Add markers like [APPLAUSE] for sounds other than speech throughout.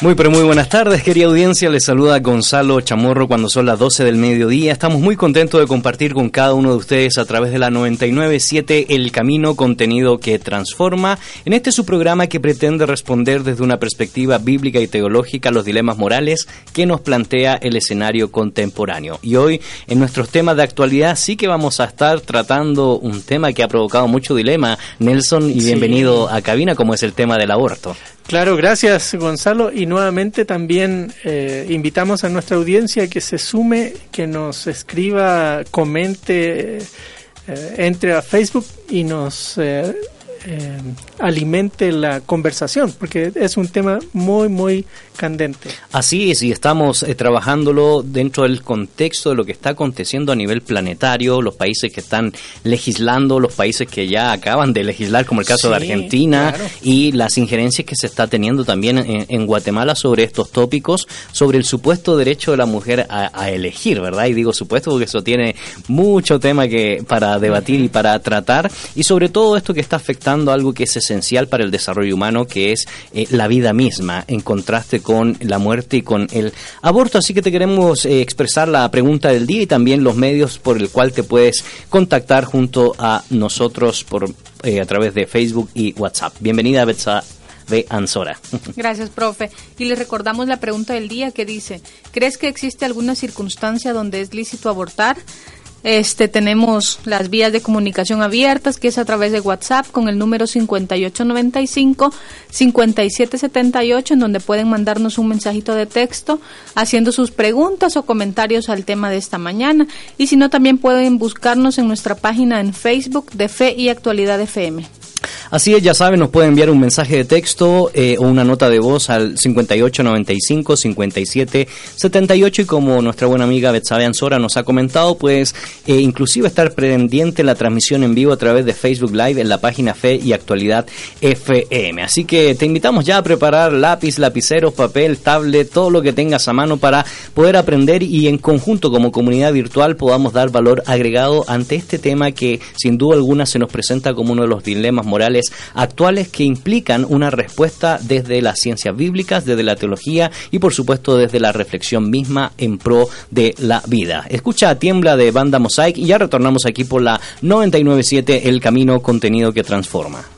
Muy pero muy buenas tardes, querida audiencia. Les saluda Gonzalo Chamorro cuando son las 12 del mediodía. Estamos muy contentos de compartir con cada uno de ustedes a través de la 997 El Camino, contenido que transforma. En este su programa que pretende responder desde una perspectiva bíblica y teológica los dilemas morales que nos plantea el escenario contemporáneo. Y hoy en nuestros temas de actualidad sí que vamos a estar tratando un tema que ha provocado mucho dilema. Nelson, y bienvenido a cabina, como es el tema del aborto. Claro, gracias Gonzalo. Y nuevamente también eh, invitamos a nuestra audiencia que se sume, que nos escriba, comente, eh, entre a Facebook y nos eh, alimente la conversación, porque es un tema muy, muy candente. Así es, y estamos eh, trabajándolo dentro del contexto de lo que está aconteciendo a nivel planetario, los países que están legislando, los países que ya acaban de legislar, como el caso de Argentina, y las injerencias que se está teniendo también en, Guatemala sobre estos tópicos, sobre el supuesto derecho de la mujer a, elegir, ¿verdad? Y digo supuesto porque eso tiene mucho tema que para debatir y para tratar, y sobre todo esto que está afectando algo que es esencial para el desarrollo humano, que es eh, la vida misma, en contraste con la muerte y con el aborto. Así que te queremos eh, expresar la pregunta del día y también los medios por el cual te puedes contactar junto a nosotros por eh, a través de Facebook y WhatsApp. Bienvenida, Betsa de Ansora. [LAUGHS] Gracias, profe. Y les recordamos la pregunta del día que dice, ¿crees que existe alguna circunstancia donde es lícito abortar? Este, tenemos las vías de comunicación abiertas, que es a través de WhatsApp con el número 5895-5778, en donde pueden mandarnos un mensajito de texto haciendo sus preguntas o comentarios al tema de esta mañana. Y si no, también pueden buscarnos en nuestra página en Facebook de Fe y Actualidad FM. Así es, ya saben, nos pueden enviar un mensaje de texto eh, o una nota de voz al 5895 5778 y como nuestra buena amiga Betsabe Ansora nos ha comentado, pues eh, inclusive estar pendiente en la transmisión en vivo a través de Facebook Live en la página Fe y Actualidad FM. Así que te invitamos ya a preparar lápiz, lapiceros, papel, tablet, todo lo que tengas a mano para poder aprender y en conjunto como comunidad virtual podamos dar valor agregado ante este tema que sin duda alguna se nos presenta como uno de los dilemas morales actuales que implican una respuesta desde las ciencias bíblicas, desde la teología y por supuesto desde la reflexión misma en pro de la vida. Escucha Tiembla de Banda Mosaic y ya retornamos aquí por la 997 El Camino Contenido que Transforma.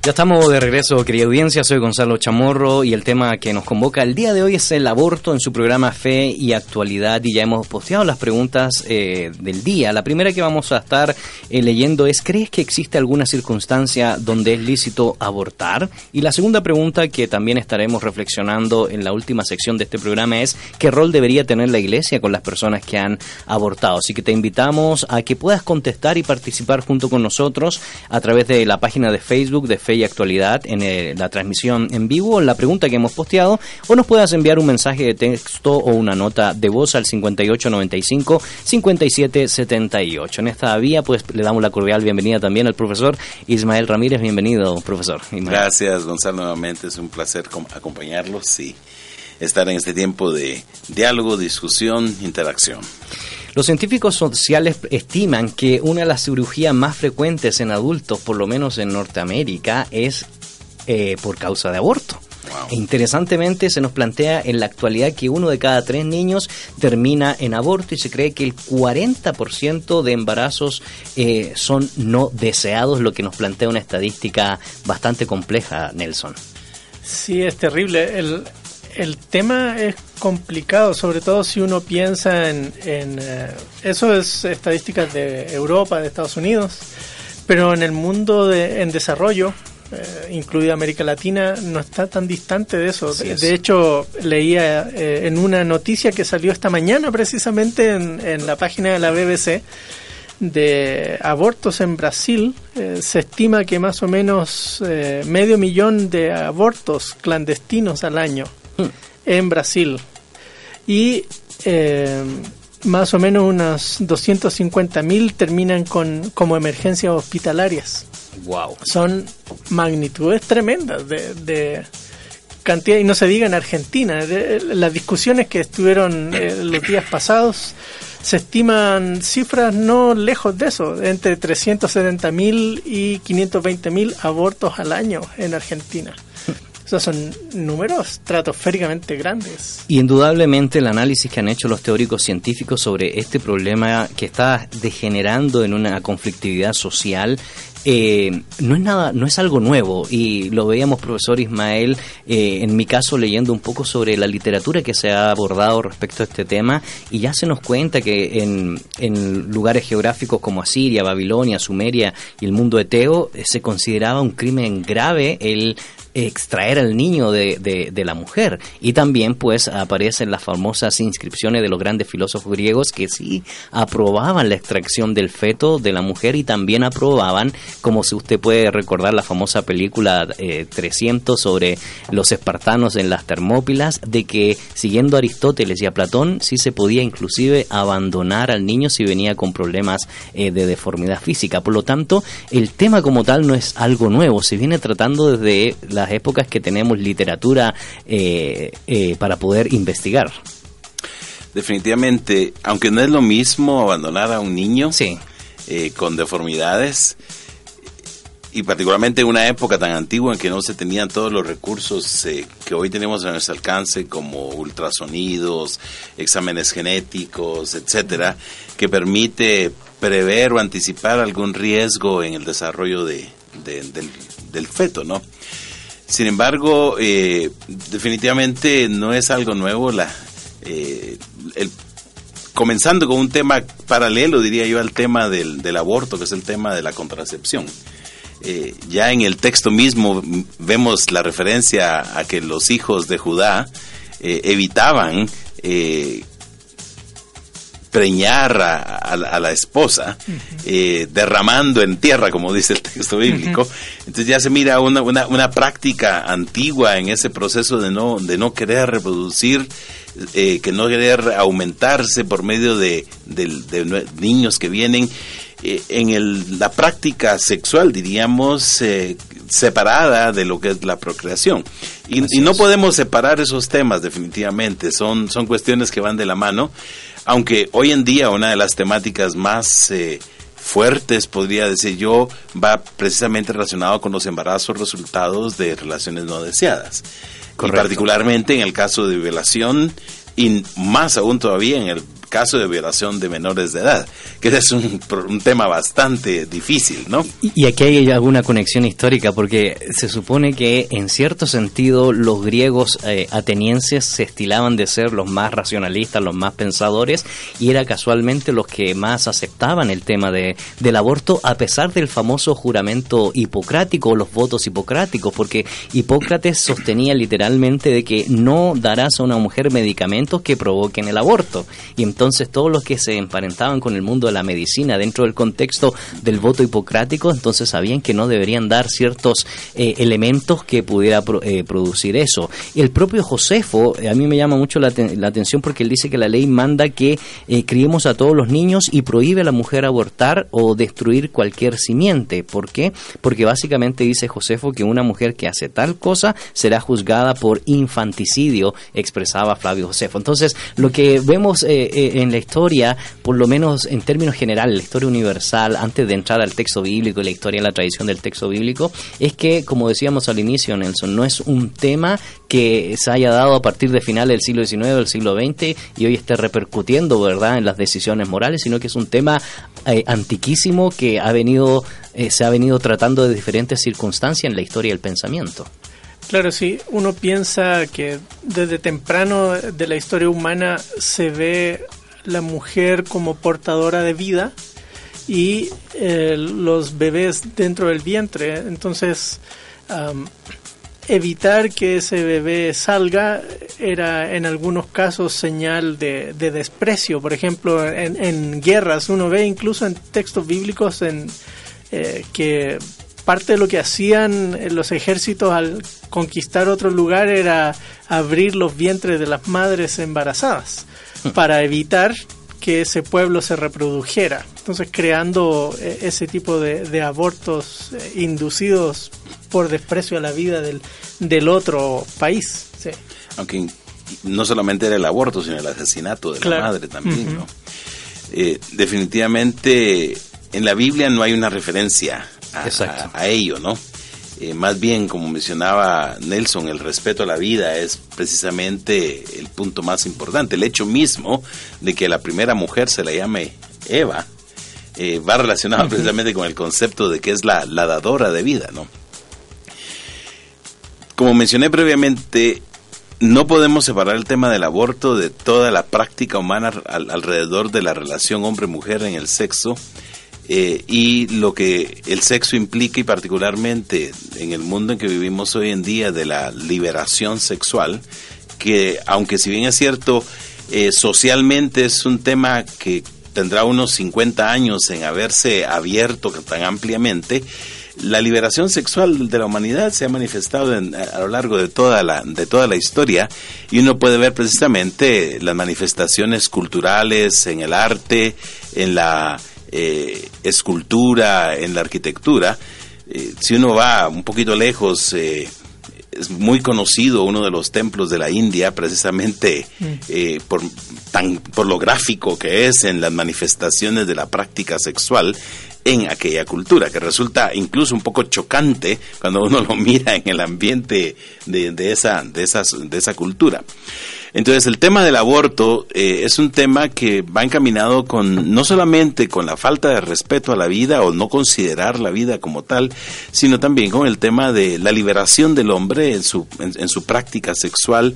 Ya estamos de regreso, querida audiencia. Soy Gonzalo Chamorro y el tema que nos convoca el día de hoy es el aborto en su programa Fe y Actualidad. Y ya hemos posteado las preguntas eh, del día. La primera que vamos a estar eh, leyendo es: ¿Crees que existe alguna circunstancia donde es lícito abortar? Y la segunda pregunta que también estaremos reflexionando en la última sección de este programa es: ¿Qué rol debería tener la iglesia con las personas que han abortado? Así que te invitamos a que puedas contestar y participar junto con nosotros a través de la página de Facebook de Fe y Actualidad en eh, la transmisión en vivo, la pregunta que hemos posteado, o nos puedas enviar un mensaje de texto o una nota de voz al 5895-5778. En esta vía, pues le damos la cordial bienvenida también al profesor Ismael Ramírez. Bienvenido, profesor. Gracias, Gonzalo, nuevamente. Es un placer acompañarlos y estar en este tiempo de diálogo, discusión, interacción. Los científicos sociales estiman que una de las cirugías más frecuentes en adultos, por lo menos en Norteamérica, es eh, por causa de aborto. E interesantemente se nos plantea en la actualidad que uno de cada tres niños termina en aborto y se cree que el 40% de embarazos eh, son no deseados, lo que nos plantea una estadística bastante compleja, Nelson. Sí, es terrible. El, el tema es complicado, sobre todo si uno piensa en... Eh, eso es estadísticas de Europa, de Estados Unidos, pero en el mundo de, en desarrollo, eh, incluida América Latina, no está tan distante de eso. De, hecho, leía eh, en una noticia que salió esta mañana precisamente en, en la página de la BBC de abortos en Brasil, se estima que más o menos medio millón de abortos clandestinos al año en Brasil. Y eh, más o menos unas 250.000 terminan con, como emergencias hospitalarias. Wow. Son magnitudes tremendas de, cantidad, y no se diga en Argentina. las discusiones que estuvieron eh, los días pasados se estiman cifras no lejos de eso, entre 370.000 y 520.000 abortos al año en Argentina. O sea, son números estratosféricamente grandes. Y indudablemente el análisis que han hecho los teóricos científicos sobre este problema que está degenerando en una conflictividad social eh, no es nada, no es algo nuevo y lo veíamos profesor Ismael eh, en mi caso leyendo un poco sobre la literatura que se ha abordado respecto a este tema y ya se nos cuenta que en, en lugares geográficos como Asiria, Babilonia, Sumeria y el mundo eteo eh, se consideraba un crimen grave el extraer al niño de, de, la mujer. Y también pues aparecen las famosas inscripciones de los grandes filósofos griegos que sí aprobaban la extracción del feto de la mujer y también aprobaban, como si usted puede recordar la famosa película 300 eh, sobre los espartanos en las Termópilas, de que siguiendo Aristóteles y a Platón sí se podía inclusive abandonar al niño si venía con problemas eh, de deformidad física. Por lo tanto, el tema como tal no es algo nuevo, se viene tratando desde las épocas que tenemos literatura eh, eh, para poder investigar. Definitivamente, aunque no es lo mismo abandonar a un niño sí. Eh, con deformidades, y particularmente en una época tan antigua en que no se tenían todos los recursos que hoy tenemos a nuestro alcance, como ultrasonidos, exámenes genéticos, etcétera, que permite prever o anticipar algún riesgo en el desarrollo de, del, del, feto, ¿no? Sin embargo, eh, definitivamente no es algo nuevo. La, eh, comenzando con un tema paralelo, diría yo, al tema del, del aborto, que es el tema de la contracepción. Eh, ya en el texto mismo vemos la referencia a que los hijos de Judá evitaban preñar a, la esposa, eh, derramando en tierra, como dice el texto bíblico. Entonces ya se mira una, una, práctica antigua en ese proceso de no, de no querer reproducir, eh, que no querer aumentarse por medio de, niños que vienen. Eh, en el, la práctica sexual, diríamos, separada de lo que es la procreación. Y, y, no podemos separar esos temas definitivamente, son, son cuestiones que van de la mano aunque hoy en día una de las temáticas más eh, fuertes, podría decir yo, va precisamente relacionado con los embarazos resultados de relaciones no deseadas. Y particularmente en el caso de violación y más aún todavía en el caso de violación de menores de edad, que es un, un tema bastante difícil, ¿no? Y, aquí hay alguna conexión histórica, porque se supone que en cierto sentido los griegos eh, atenienses se estilaban de ser los más racionalistas, los más pensadores, y era casualmente los que más aceptaban el tema de, del aborto, a pesar del famoso juramento hipocrático, los votos hipocráticos, porque Hipócrates sostenía literalmente de que no darás a una mujer medicamentos que provoquen el aborto. Y entonces todos los que se emparentaban con el mundo de la medicina dentro del contexto del voto hipocrático, entonces sabían que no deberían dar ciertos eh, elementos que pudiera eh, producir eso. El propio Josefo, eh, a mí me llama mucho la, atención porque él dice que la ley manda que criemos a todos los niños y prohíbe a la mujer abortar o destruir cualquier simiente. ¿Por qué? Porque básicamente dice Josefo que una mujer que hace tal cosa será juzgada por infanticidio, expresaba Flavio Josefo. Entonces, lo que vemos en la historia, por lo menos en términos generales, la historia universal, antes de entrar al texto bíblico y la historia, la tradición del texto bíblico, es que, como decíamos al inicio, Nelson, no es un tema que se haya dado a partir de finales del siglo XIX del siglo XX y hoy esté repercutiendo, ¿verdad?, en las decisiones morales, sino que es un tema eh, antiquísimo que ha venido, eh, se ha venido tratando de diferentes circunstancias en la historia del pensamiento. Claro, sí, uno piensa que desde temprano de la historia humana se ve la mujer como portadora de vida y eh, los bebés dentro del vientre. Entonces, evitar que ese bebé salga era en algunos casos señal de, desprecio. Por ejemplo, en, guerras uno ve incluso en textos bíblicos en, eh, que parte de lo que hacían los ejércitos al conquistar otro lugar era abrir los vientres de las madres embarazadas para evitar que ese pueblo se reprodujera. Entonces creando eh, ese tipo de, abortos eh, inducidos por desprecio a la vida del, del otro país. Aunque no solamente era el aborto, sino el asesinato de la madre también. ¿no? Eh, definitivamente en la Biblia no hay una referencia a ello, ¿no? Eh, más bien, como mencionaba Nelson, el respeto a la vida es precisamente el punto más importante. El hecho mismo de que la primera mujer se la llame Eva eh, va relacionado precisamente con el concepto de que es la, dadora de vida, ¿no? Como mencioné previamente, no podemos separar el tema del aborto de toda la práctica humana alrededor de la relación hombre-mujer en el sexo eh, y lo que el sexo implica y particularmente en el mundo en que vivimos hoy en día de la liberación sexual, que aunque si bien es cierto, eh, socialmente es un tema que tendrá unos 50 años en haberse abierto tan ampliamente, la liberación sexual de la humanidad se ha manifestado a lo largo de toda la de toda la historia y uno puede ver precisamente las manifestaciones culturales en el arte, en la eh, escultura, en la arquitectura. Eh, si uno va un poquito lejos, eh, es muy conocido uno de los templos de la India, precisamente mm. por, tan, por lo gráfico que es en las manifestaciones de la práctica sexual en aquella cultura, que resulta incluso un poco chocante cuando uno lo mira en el ambiente de, de esa, de, esas, de esa cultura. Entonces el tema del aborto eh, es un tema que va encaminado con no solamente con la falta de respeto a la vida o no considerar la vida como tal, sino también con el tema de la liberación del hombre en su, en su práctica sexual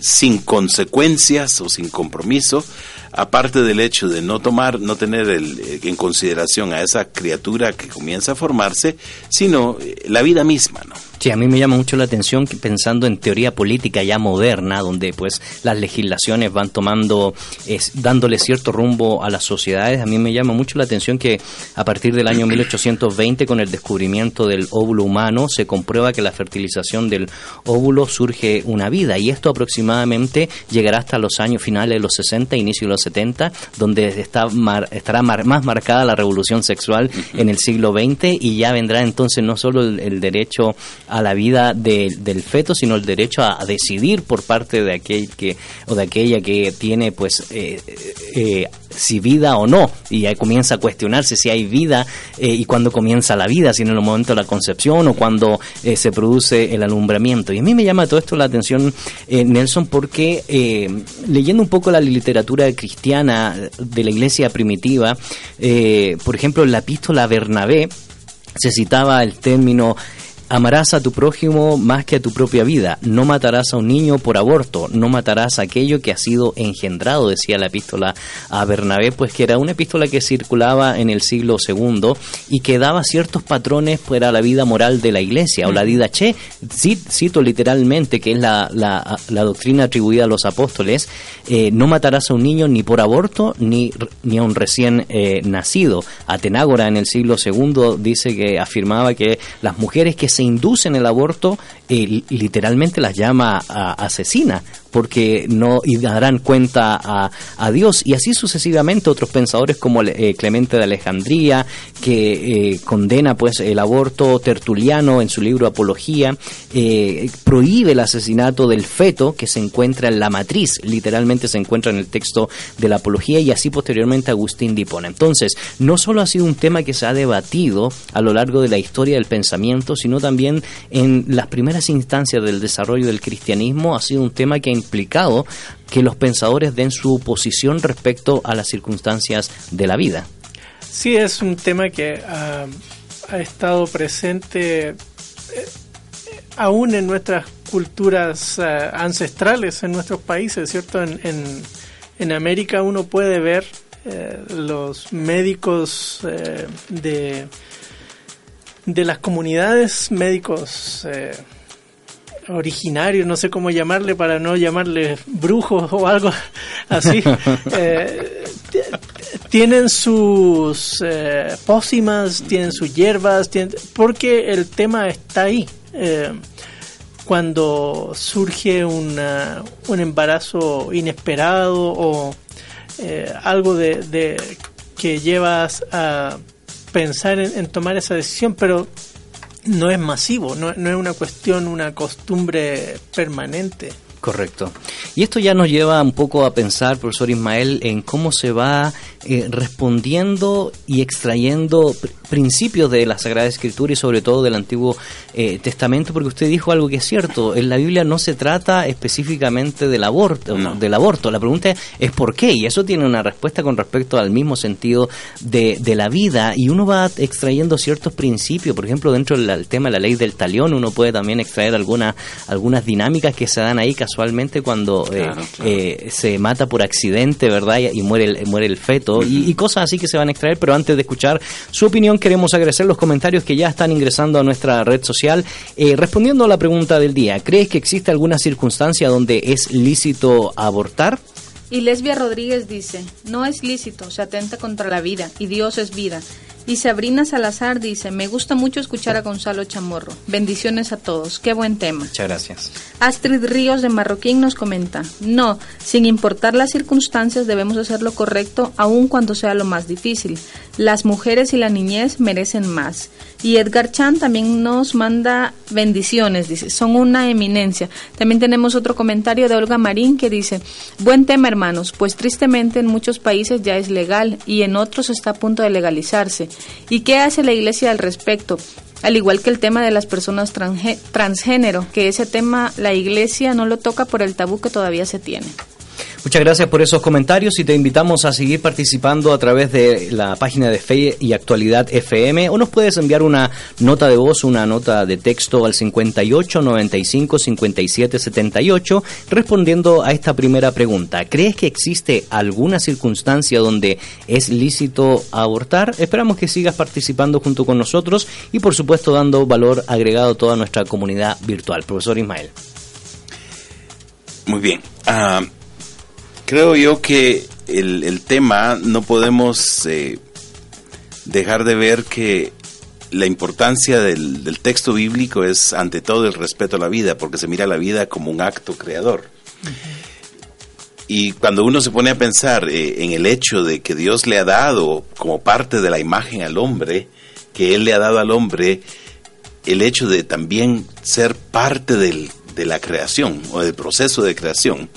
sin consecuencias o sin compromiso, aparte del hecho de no tomar, no tener el, eh, en consideración a esa criatura que comienza a formarse, sino eh, la vida misma, ¿no? Sí, a mí me llama mucho la atención que pensando en teoría política ya moderna, donde pues las legislaciones van tomando, es, dándole cierto rumbo a las sociedades, a mí me llama mucho la atención que a partir del año 1820, con el descubrimiento del óvulo humano, se comprueba que la fertilización del óvulo surge una vida, y esto aproximadamente llegará hasta los años finales de los 60, inicio de los 70, donde está estará más marcada la revolución sexual en el siglo XX, y ya vendrá entonces no solo el derecho a la vida del feto, sino el derecho a, decidir por parte de aquel que o de aquella que tiene pues eh, eh, si vida o no y ahí comienza a cuestionarse si hay vida eh, y cuándo comienza la vida, si en el momento de la concepción o cuando se produce el alumbramiento. Y a mí me llama todo esto la atención, Nelson, porque leyendo un poco la literatura cristiana de la iglesia primitiva, por ejemplo, en la epístola Bernabé, se citaba el término Amarás a tu prójimo más que a tu propia vida. No matarás a un niño por aborto. No matarás a aquello que ha sido engendrado, decía la epístola a Bernabé, pues que era una epístola que circulaba en el siglo II y que daba ciertos patrones para la vida moral de la iglesia. O la didache, cito literalmente, que es la, doctrina atribuida a los apóstoles, eh, no matarás a un niño ni por aborto ni, ni a un recién eh, nacido. Atenágora en el siglo II dice que afirmaba que las mujeres que se inducen el aborto, eh, literalmente las llama a, asesina, porque no y darán cuenta a, a, Dios. Y así sucesivamente otros pensadores como eh, Clemente de Alejandría, que eh, condena pues el aborto, Tertuliano en su libro Apología, prohíbe el asesinato del feto que se encuentra en la matriz, literalmente se encuentra en el texto de la Apología, y así posteriormente Agustín Dipona. Entonces, no solo ha sido un tema que se ha debatido a lo largo de la historia del pensamiento, sino también en las primeras instancias del desarrollo del cristianismo ha sido un tema que ha implicado que los pensadores den su posición respecto a las circunstancias de la vida. Sí, es un tema que ha estado presente eh, aún en nuestras culturas eh, ancestrales, en nuestros países, ¿cierto? En, en, América uno puede ver eh, los médicos de de las comunidades médicos eh, originarios, no sé cómo llamarle para no llamarle brujos o algo [LAUGHS] así, [LAUGHS] eh, tienen sus eh, pócimas, tienen sus hierbas, porque el tema está ahí. cuando surge una, un embarazo inesperado o algo de, de que llevas a pensar en, tomar esa decisión, pero no es masivo, no, no es una cuestión, una costumbre permanente. Correcto. Y esto ya nos lleva un poco a pensar, profesor Ismael, en cómo se va eh, respondiendo y extrayendo principios de la Sagrada Escritura y sobre todo del Antiguo eh, Testamento, porque usted dijo algo que es cierto, en la Biblia no se trata específicamente del aborto, del aborto, la pregunta es por qué, y eso tiene una respuesta con respecto al mismo sentido de, de la vida, y uno va extrayendo ciertos principios, por ejemplo, dentro del tema de la ley del talión, uno puede también extraer algunas algunas dinámicas que se dan ahí casualmente cuando eh, eh, se mata por accidente, ¿verdad? Y, muere el, muere el feto, y, cosas así que se van a extraer, pero antes de escuchar su opinión, queremos agradecer los comentarios que ya están ingresando a nuestra red social. Eh, respondiendo a la pregunta del día, ¿crees que existe alguna circunstancia donde es lícito abortar? Y Lesbia Rodríguez dice, no es lícito, se atenta contra la vida, y Dios es vida. Y Sabrina Salazar dice, me gusta mucho escuchar a Gonzalo Chamorro. Bendiciones a todos. Qué buen tema. Muchas gracias. Astrid Ríos de Marroquín nos comenta, no, sin importar las circunstancias debemos hacer lo correcto aun cuando sea lo más difícil. Las mujeres y la niñez merecen más. Y Edgar Chan también nos manda bendiciones, dice, son una eminencia. También tenemos otro comentario de Olga Marín que dice, buen tema hermanos, pues tristemente en muchos países ya es legal y en otros está a punto de legalizarse. ¿Y qué hace la Iglesia al respecto? Al igual que el tema de las personas transgénero, que ese tema la Iglesia no lo toca por el tabú que todavía se tiene. Muchas gracias por esos comentarios y te invitamos a seguir participando a través de la página de Fe y Actualidad FM o nos puedes enviar una nota de voz, una nota de texto al 58 95 57 78 respondiendo a esta primera pregunta. ¿Crees que existe alguna circunstancia donde es lícito abortar? Esperamos que sigas participando junto con nosotros y por supuesto dando valor agregado a toda nuestra comunidad virtual. Profesor Ismael. Muy bien. Ah, creo yo que el, tema no podemos eh, dejar de ver que la importancia del, texto bíblico es ante todo el respeto a la vida, porque se mira la vida como un acto creador. Y cuando uno se pone a pensar eh, en el hecho de que Dios le ha dado como parte de la imagen al hombre, que Él le ha dado al hombre el hecho de también ser parte del, de la creación o del proceso de creación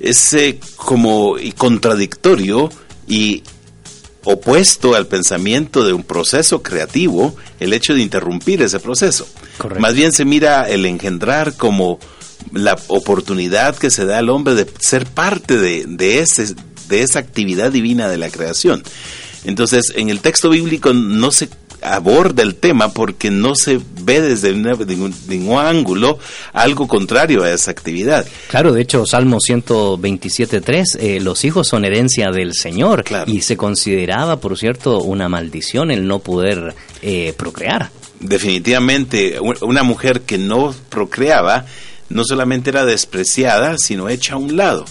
es eh, como y contradictorio y opuesto al pensamiento de un proceso creativo el hecho de interrumpir ese proceso. Más bien se mira el engendrar como la oportunidad que se da al hombre de ser parte de, de, ese, de esa actividad divina de la creación. Entonces, en el texto bíblico no se aborda el tema porque no se ve desde ningún, ángulo algo contrario a esa actividad. Claro, de hecho, Salmo 127.3, eh, los hijos son herencia del Señor y se consideraba, por cierto, una maldición el no poder eh, procrear. Definitivamente, una mujer que no procreaba no solamente era despreciada, sino hecha a un lado.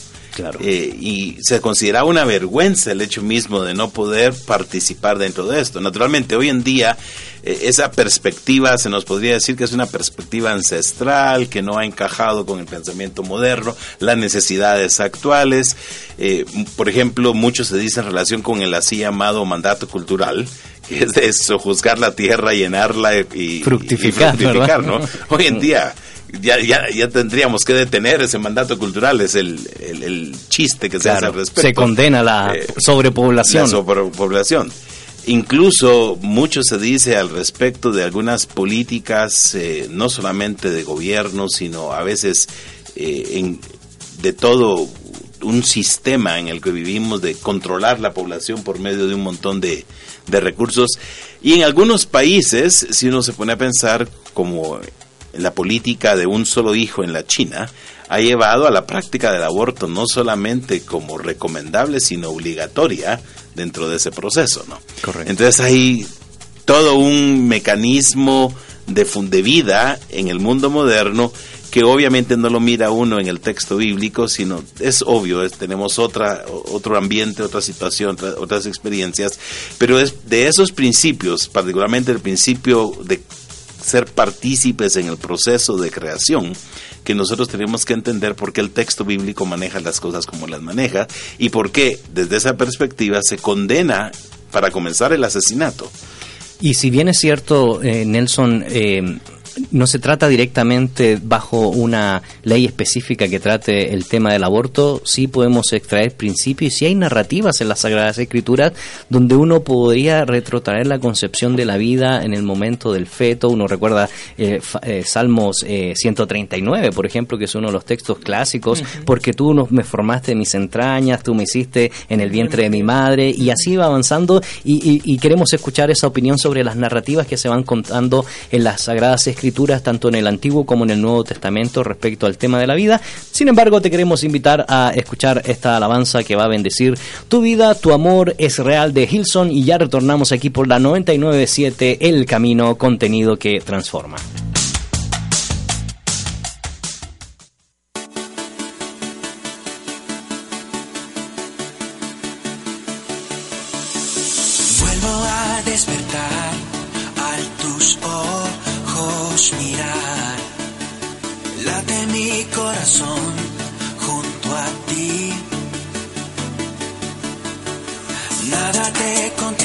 Eh, y se consideraba una vergüenza el hecho mismo de no poder participar dentro de esto. Naturalmente, hoy en día eh, esa perspectiva se nos podría decir que es una perspectiva ancestral, que no ha encajado con el pensamiento moderno, las necesidades actuales. Eh, por ejemplo, mucho se dice en relación con el así llamado mandato cultural, que es de eso, juzgar la tierra, llenarla y fructificar, ¿no? Hoy en día ya, ya, ya tendríamos que detener ese mandato cultural, es el, el, chiste que se hace al respecto. Se condena la eh, sobrepoblación. La sobrepoblación. Incluso mucho se dice al respecto de algunas políticas, eh, no solamente de gobierno, sino a veces eh, en, de todo un sistema en el que vivimos de controlar la población por medio de un montón de, de recursos. Y en algunos países, si uno se pone a pensar, como la política de un solo hijo en la China ha llevado a la práctica del aborto no solamente como recomendable, sino obligatoria dentro de ese proceso, ¿no? Correcto. Entonces hay todo un mecanismo de, de vida en el mundo moderno que obviamente no lo mira uno en el texto bíblico, sino es obvio, tenemos otra, otro ambiente, otra situación, otras experiencias, pero es de esos principios, particularmente el principio de ser partícipes en el proceso de creación, que nosotros tenemos que entender por qué el texto bíblico maneja las cosas como las maneja y por qué desde esa perspectiva se condena para comenzar el asesinato. Y si bien es cierto, eh, Nelson, eh, no se trata directamente bajo una ley específica que trate el tema del aborto, sí podemos extraer principios y sí hay narrativas en las Sagradas Escrituras donde uno podría retrotraer la concepción de la vida en el momento del feto. Uno recuerda eh, eh, Salmos 139, eh, por ejemplo, que es uno de los textos clásicos, porque tú no, me formaste en mis entrañas, tú me hiciste en el vientre de mi madre, y así va avanzando y, y queremos escuchar esa opinión sobre las narrativas que se van contando en las Sagradas Escrituras tanto en el Antiguo como en el Nuevo Testamento respecto al tema de la vida. Sin embargo, te queremos invitar a escuchar esta alabanza que va a bendecir tu vida, tu amor es real de Hilson y ya retornamos aquí por la 997 El Camino, contenido que transforma. corazón junto a ti. Nada te contiene.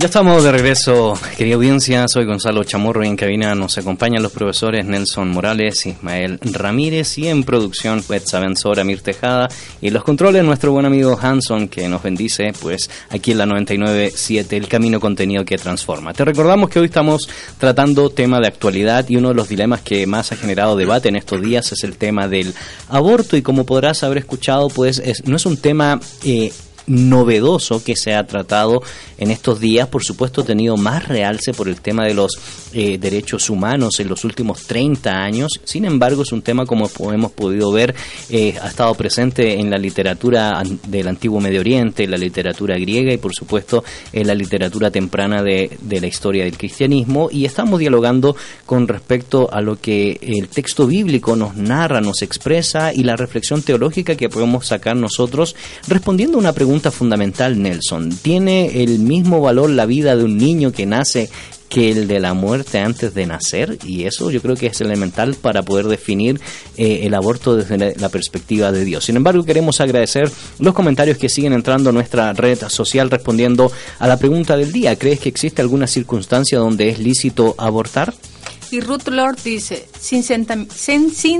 Ya estamos de regreso, querida audiencia. Soy Gonzalo Chamorro y en cabina nos acompañan los profesores Nelson Morales, Ismael Ramírez y en producción Betsa Benzora, Mir Tejada y los controles nuestro buen amigo Hanson que nos bendice pues aquí en la 99.7 El Camino Contenido que Transforma. Te recordamos que hoy estamos tratando tema de actualidad y uno de los dilemas que más ha generado debate en estos días es el tema del aborto y como podrás haber escuchado pues es- no es un tema... eh, novedoso que se ha tratado en estos días, por supuesto, ha tenido más realce por el tema de los eh, derechos humanos en los últimos 30 años. Sin embargo, es un tema, como hemos podido ver, eh, ha estado presente en la literatura del antiguo Medio Oriente, en la literatura griega y, por supuesto, en la literatura temprana de la historia del cristianismo. Y estamos dialogando con respecto a lo que el texto bíblico nos narra, nos expresa y la reflexión teológica que podemos sacar nosotros respondiendo a una pregunta fundamental, Nelson. ¿Tiene el mismo valor la vida de un niño que nace que el de la muerte antes de nacer? Y eso yo creo que es elemental para poder definir eh, el aborto desde la, la perspectiva de Dios. Sin embargo, queremos agradecer los comentarios que siguen entrando a nuestra red social respondiendo a la pregunta del día. ¿Crees que existe alguna circunstancia donde es lícito abortar? Y Ruth Lord dice, sin,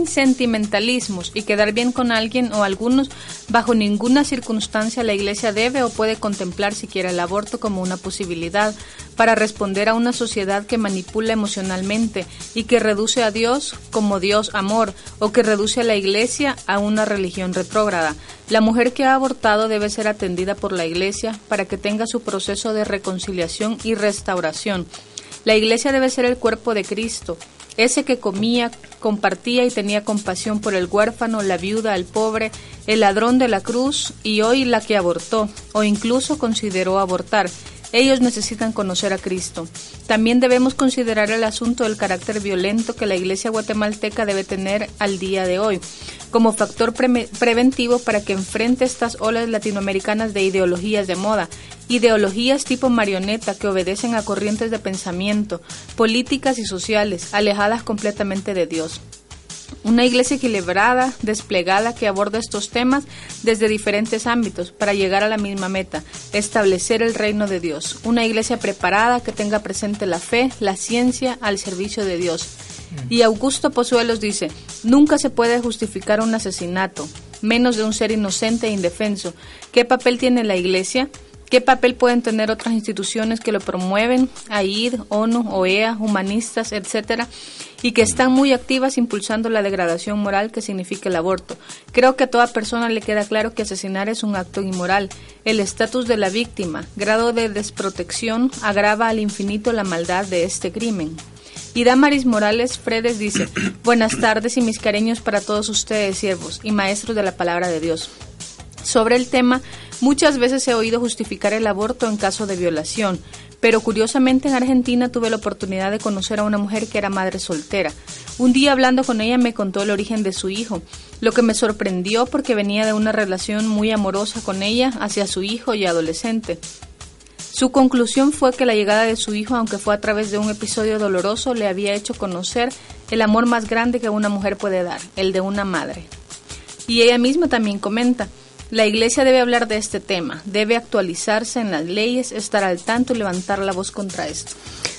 sentimentalismos y quedar bien con alguien o algunos, bajo ninguna circunstancia la Iglesia debe o puede contemplar siquiera el aborto como una posibilidad para responder a una sociedad que manipula emocionalmente y que reduce a Dios como Dios amor o que reduce a la Iglesia a una religión retrógrada. La mujer que ha abortado debe ser atendida por la Iglesia para que tenga su proceso de reconciliación y restauración. La iglesia debe ser el cuerpo de Cristo, ese que comía, compartía y tenía compasión por el huérfano, la viuda, el pobre, el ladrón de la cruz y hoy la que abortó o incluso consideró abortar. Ellos necesitan conocer a Cristo. También debemos considerar el asunto del carácter violento que la Iglesia guatemalteca debe tener al día de hoy, como factor preventivo para que enfrente estas olas latinoamericanas de ideologías de moda, ideologías tipo marioneta que obedecen a corrientes de pensamiento, políticas y sociales, alejadas completamente de Dios. Una iglesia equilibrada, desplegada, que aborda estos temas desde diferentes ámbitos para llegar a la misma meta, establecer el reino de Dios. Una iglesia preparada que tenga presente la fe, la ciencia al servicio de Dios. Y Augusto Pozuelos dice, nunca se puede justificar un asesinato, menos de un ser inocente e indefenso. ¿Qué papel tiene la iglesia? ¿Qué papel pueden tener otras instituciones que lo promueven? AID, ONU, OEA, humanistas, etcétera, y que están muy activas impulsando la degradación moral que significa el aborto. Creo que a toda persona le queda claro que asesinar es un acto inmoral. El estatus de la víctima, grado de desprotección, agrava al infinito la maldad de este crimen. Y Damaris Morales Fredes dice, buenas tardes y mis cariños para todos ustedes, siervos y maestros de la palabra de Dios. Sobre el tema, muchas veces he oído justificar el aborto en caso de violación, pero curiosamente en Argentina tuve la oportunidad de conocer a una mujer que era madre soltera. Un día hablando con ella me contó el origen de su hijo, lo que me sorprendió porque venía de una relación muy amorosa con ella hacia su hijo y adolescente. Su conclusión fue que la llegada de su hijo, aunque fue a través de un episodio doloroso, le había hecho conocer el amor más grande que una mujer puede dar, el de una madre. Y ella misma también comenta, la Iglesia debe hablar de este tema, debe actualizarse en las leyes, estar al tanto y levantar la voz contra esto.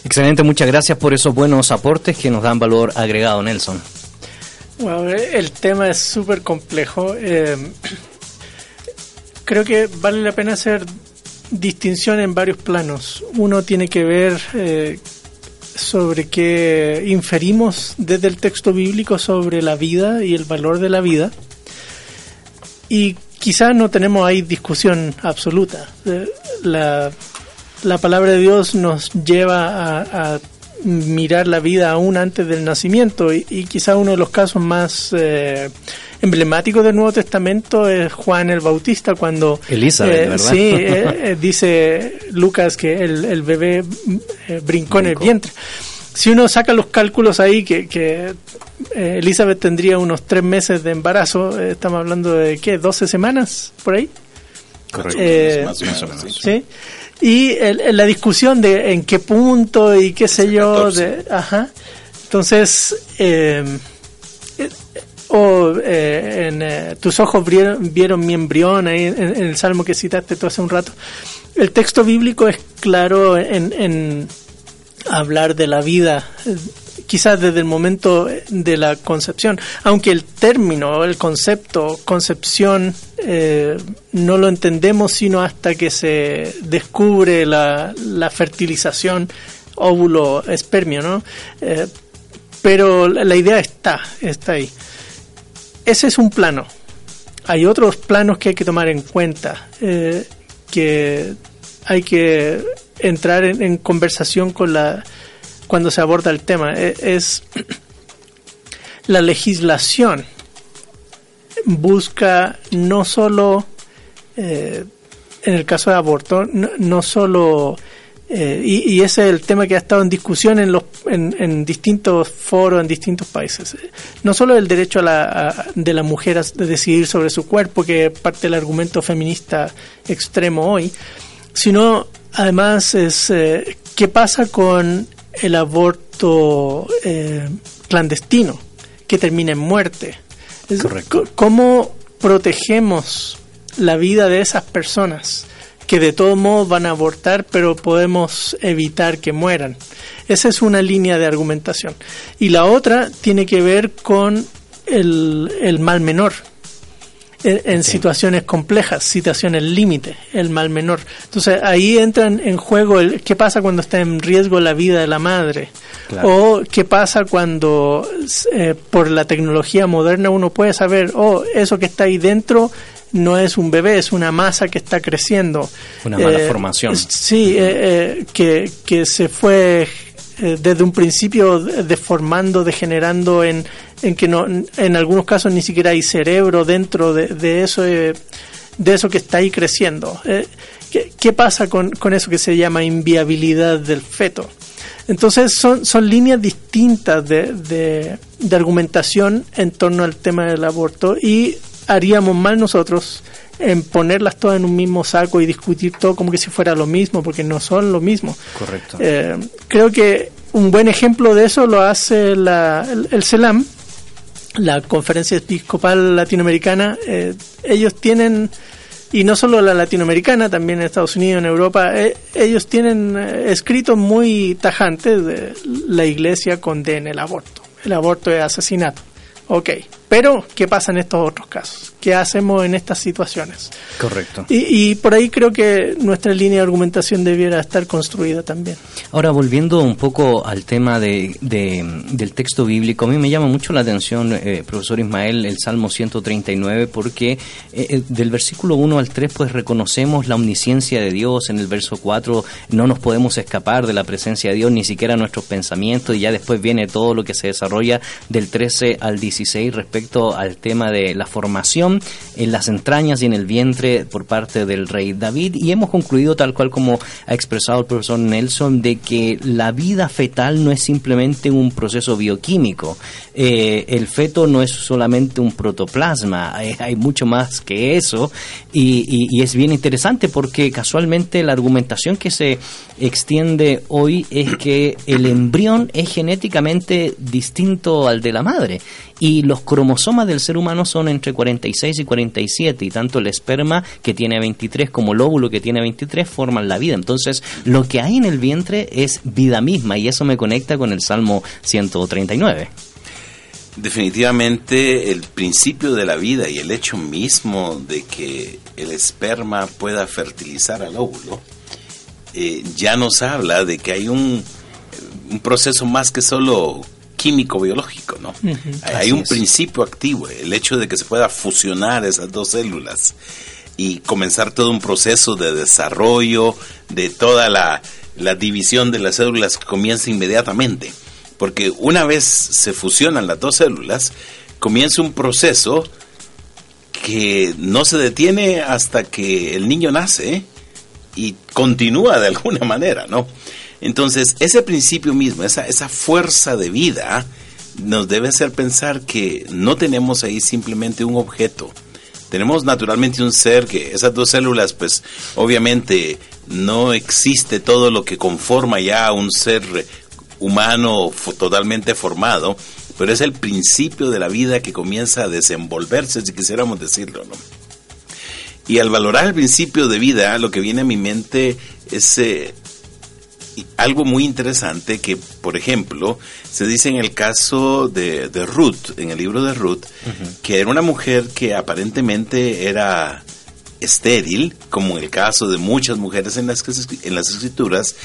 Excelente, muchas gracias por esos buenos aportes que nos dan valor agregado, Nelson. Bueno, el tema es súper complejo. Eh, [CLEARS THROAT] creo que vale la pena hacer distinción en varios planos. Uno tiene que ver eh, sobre qué inferimos desde el texto bíblico sobre la vida y el valor de la vida. Y quizás no tenemos ahí discusión absoluta. Eh, La, la palabra de Dios nos lleva a, a mirar la vida aún antes del nacimiento y, y quizá uno de los casos más eh, emblemáticos del Nuevo Testamento es Juan el Bautista cuando Elizabeth, eh, ¿verdad? sí [LAUGHS] eh, eh, dice Lucas que el, el bebé eh, brincó en el vientre si uno saca los cálculos ahí que, que eh, Elizabeth tendría unos tres meses de embarazo eh, estamos hablando de qué 12 semanas por ahí Correcto. Eh, más menos, sí. ¿sí? Y el- la discusión de en qué punto y qué sé yo, 14. de, ajá. Entonces, eh, eh, en eh, tus ojos vieron, mi embrión ahí en, el salmo que citaste tú hace un rato. El texto bíblico es claro en, hablar de la vida, quizás desde el momento de la concepción, aunque el término, el concepto, concepción, eh, no lo entendemos sino hasta que se descubre la, la fertilización óvulo espermio, ¿no? Eh, pero la idea está, está ahí. Ese es un plano. Hay otros planos que hay que tomar en cuenta, eh, que hay que entrar en, conversación con la cuando se aborda el tema. E- Es [CLEARS THROAT] la legislación busca no solo eh, en el caso de aborto, no, no solo eh, y, y ese es el tema que ha estado en discusión en, los, en, en distintos foros, en distintos países. No solo el derecho a la, a- de la mujer a decidir sobre su cuerpo, que es parte del argumento feminista extremo hoy, sino además es eh, qué pasa con el aborto eh, clandestino, que termina en muerte. Es- ¿Cómo protegemos la vida de esas personas que de todos modos van a abortar, pero podemos evitar que mueran? Esa es una línea de argumentación. Y la otra tiene que ver con el, el mal menor en, en situaciones complejas, situaciones límite, el mal menor. Entonces ahí entran en juego el qué pasa cuando está en riesgo la vida de la madre Claro. o qué pasa cuando eh, por la tecnología moderna uno puede saber, oh, eso que está ahí dentro no es un bebé, es una masa que está creciendo. Una mala formación. es- Sí, eh, eh, que, que se fue eh, desde un principio de- deformando, degenerando en, en que no, en algunos casos ni siquiera hay cerebro dentro de, de eso eh, de eso que está ahí creciendo. Eh, ¿qué, qué pasa con, con eso que se llama inviabilidad del feto? Entonces son, son líneas distintas de, de, de argumentación en torno al tema del aborto y haríamos mal nosotros en ponerlas todas en un mismo saco y discutir todo como que si fuera lo mismo, porque no son lo mismo. Correcto. Eh, creo que un buen ejemplo de eso lo hace la, el, el CELAM, la Conferencia Episcopal Latinoamericana. Eh, ellos tienen, y no solo la latinoamericana, también en Estados Unidos, en Europa, eh, ellos tienen escritos muy tajantes de la iglesia condena el aborto. El aborto es asesinato. Ok, Pero, ¿qué pasa en estos otros casos? ¿Qué hacemos en estas situaciones? Correcto. Y, y por ahí creo que nuestra línea de argumentación debiera estar construida también. Ahora, volviendo un poco al tema de, de- del texto bíblico, a mí me llama mucho la atención, eh, profesor Ismael, el Salmo 139, porque eh, eh, del versículo 1 al 3, pues reconocemos la omnisciencia de Dios. En el verso 4, no nos podemos escapar de la presencia de Dios, ni siquiera nuestros pensamientos, y ya después viene todo lo que se desarrolla del 13 al 16 respecto al tema de la formación en las entrañas y en el vientre por parte del rey David. Y hemos concluido, tal cual como ha expresado el profesor Nelson, de que la vida fetal no es simplemente un proceso bioquímico. Eh, el feto no es solamente un protoplasma, hay, mucho más que eso. Y es bien interesante porque casualmente la argumentación que se extiende hoy es que el embrión es genéticamente distinto al de la madre y los cromosomas del ser humano son entre 46 y 47 y tanto el esperma que tiene 23 como el óvulo que tiene 23 forman la vida. Entonces lo que hay en el vientre es vida misma y eso me conecta con el Salmo 139. Definitivamente el principio de la vida y el hecho mismo de que el esperma pueda fertilizar al óvulo eh, ya nos habla de que hay un, un proceso más que solo químico biológico, ¿no? Hay- Hay Así un es. principio activo, el hecho de que se pueda fusionar esas dos células y comenzar todo un proceso de desarrollo de toda la, la división de las células que comienza inmediatamente. Porque una vez se fusionan las dos células, comienza un proceso que no se detiene hasta que el niño nace y continúa de alguna [LAUGHS] manera, ¿no? Entonces, ese principio mismo, esa, esa fuerza de vida, nos debe hacer pensar que no tenemos ahí simplemente un objeto. Tenemos naturalmente un ser que esas dos células, pues obviamente no existe todo lo que conforma ya un ser humano totalmente formado, pero es el principio de la vida que comienza a desenvolverse, si quisiéramos decirlo, ¿no? Y al valorar el principio de vida, lo que viene a mi mente es eh, algo muy interesante que, por ejemplo, se dice en el caso de, de Ruth, en el libro de Ruth, que era una mujer que aparentemente era estéril, como en el caso de muchas mujeres en las, en las escrituras,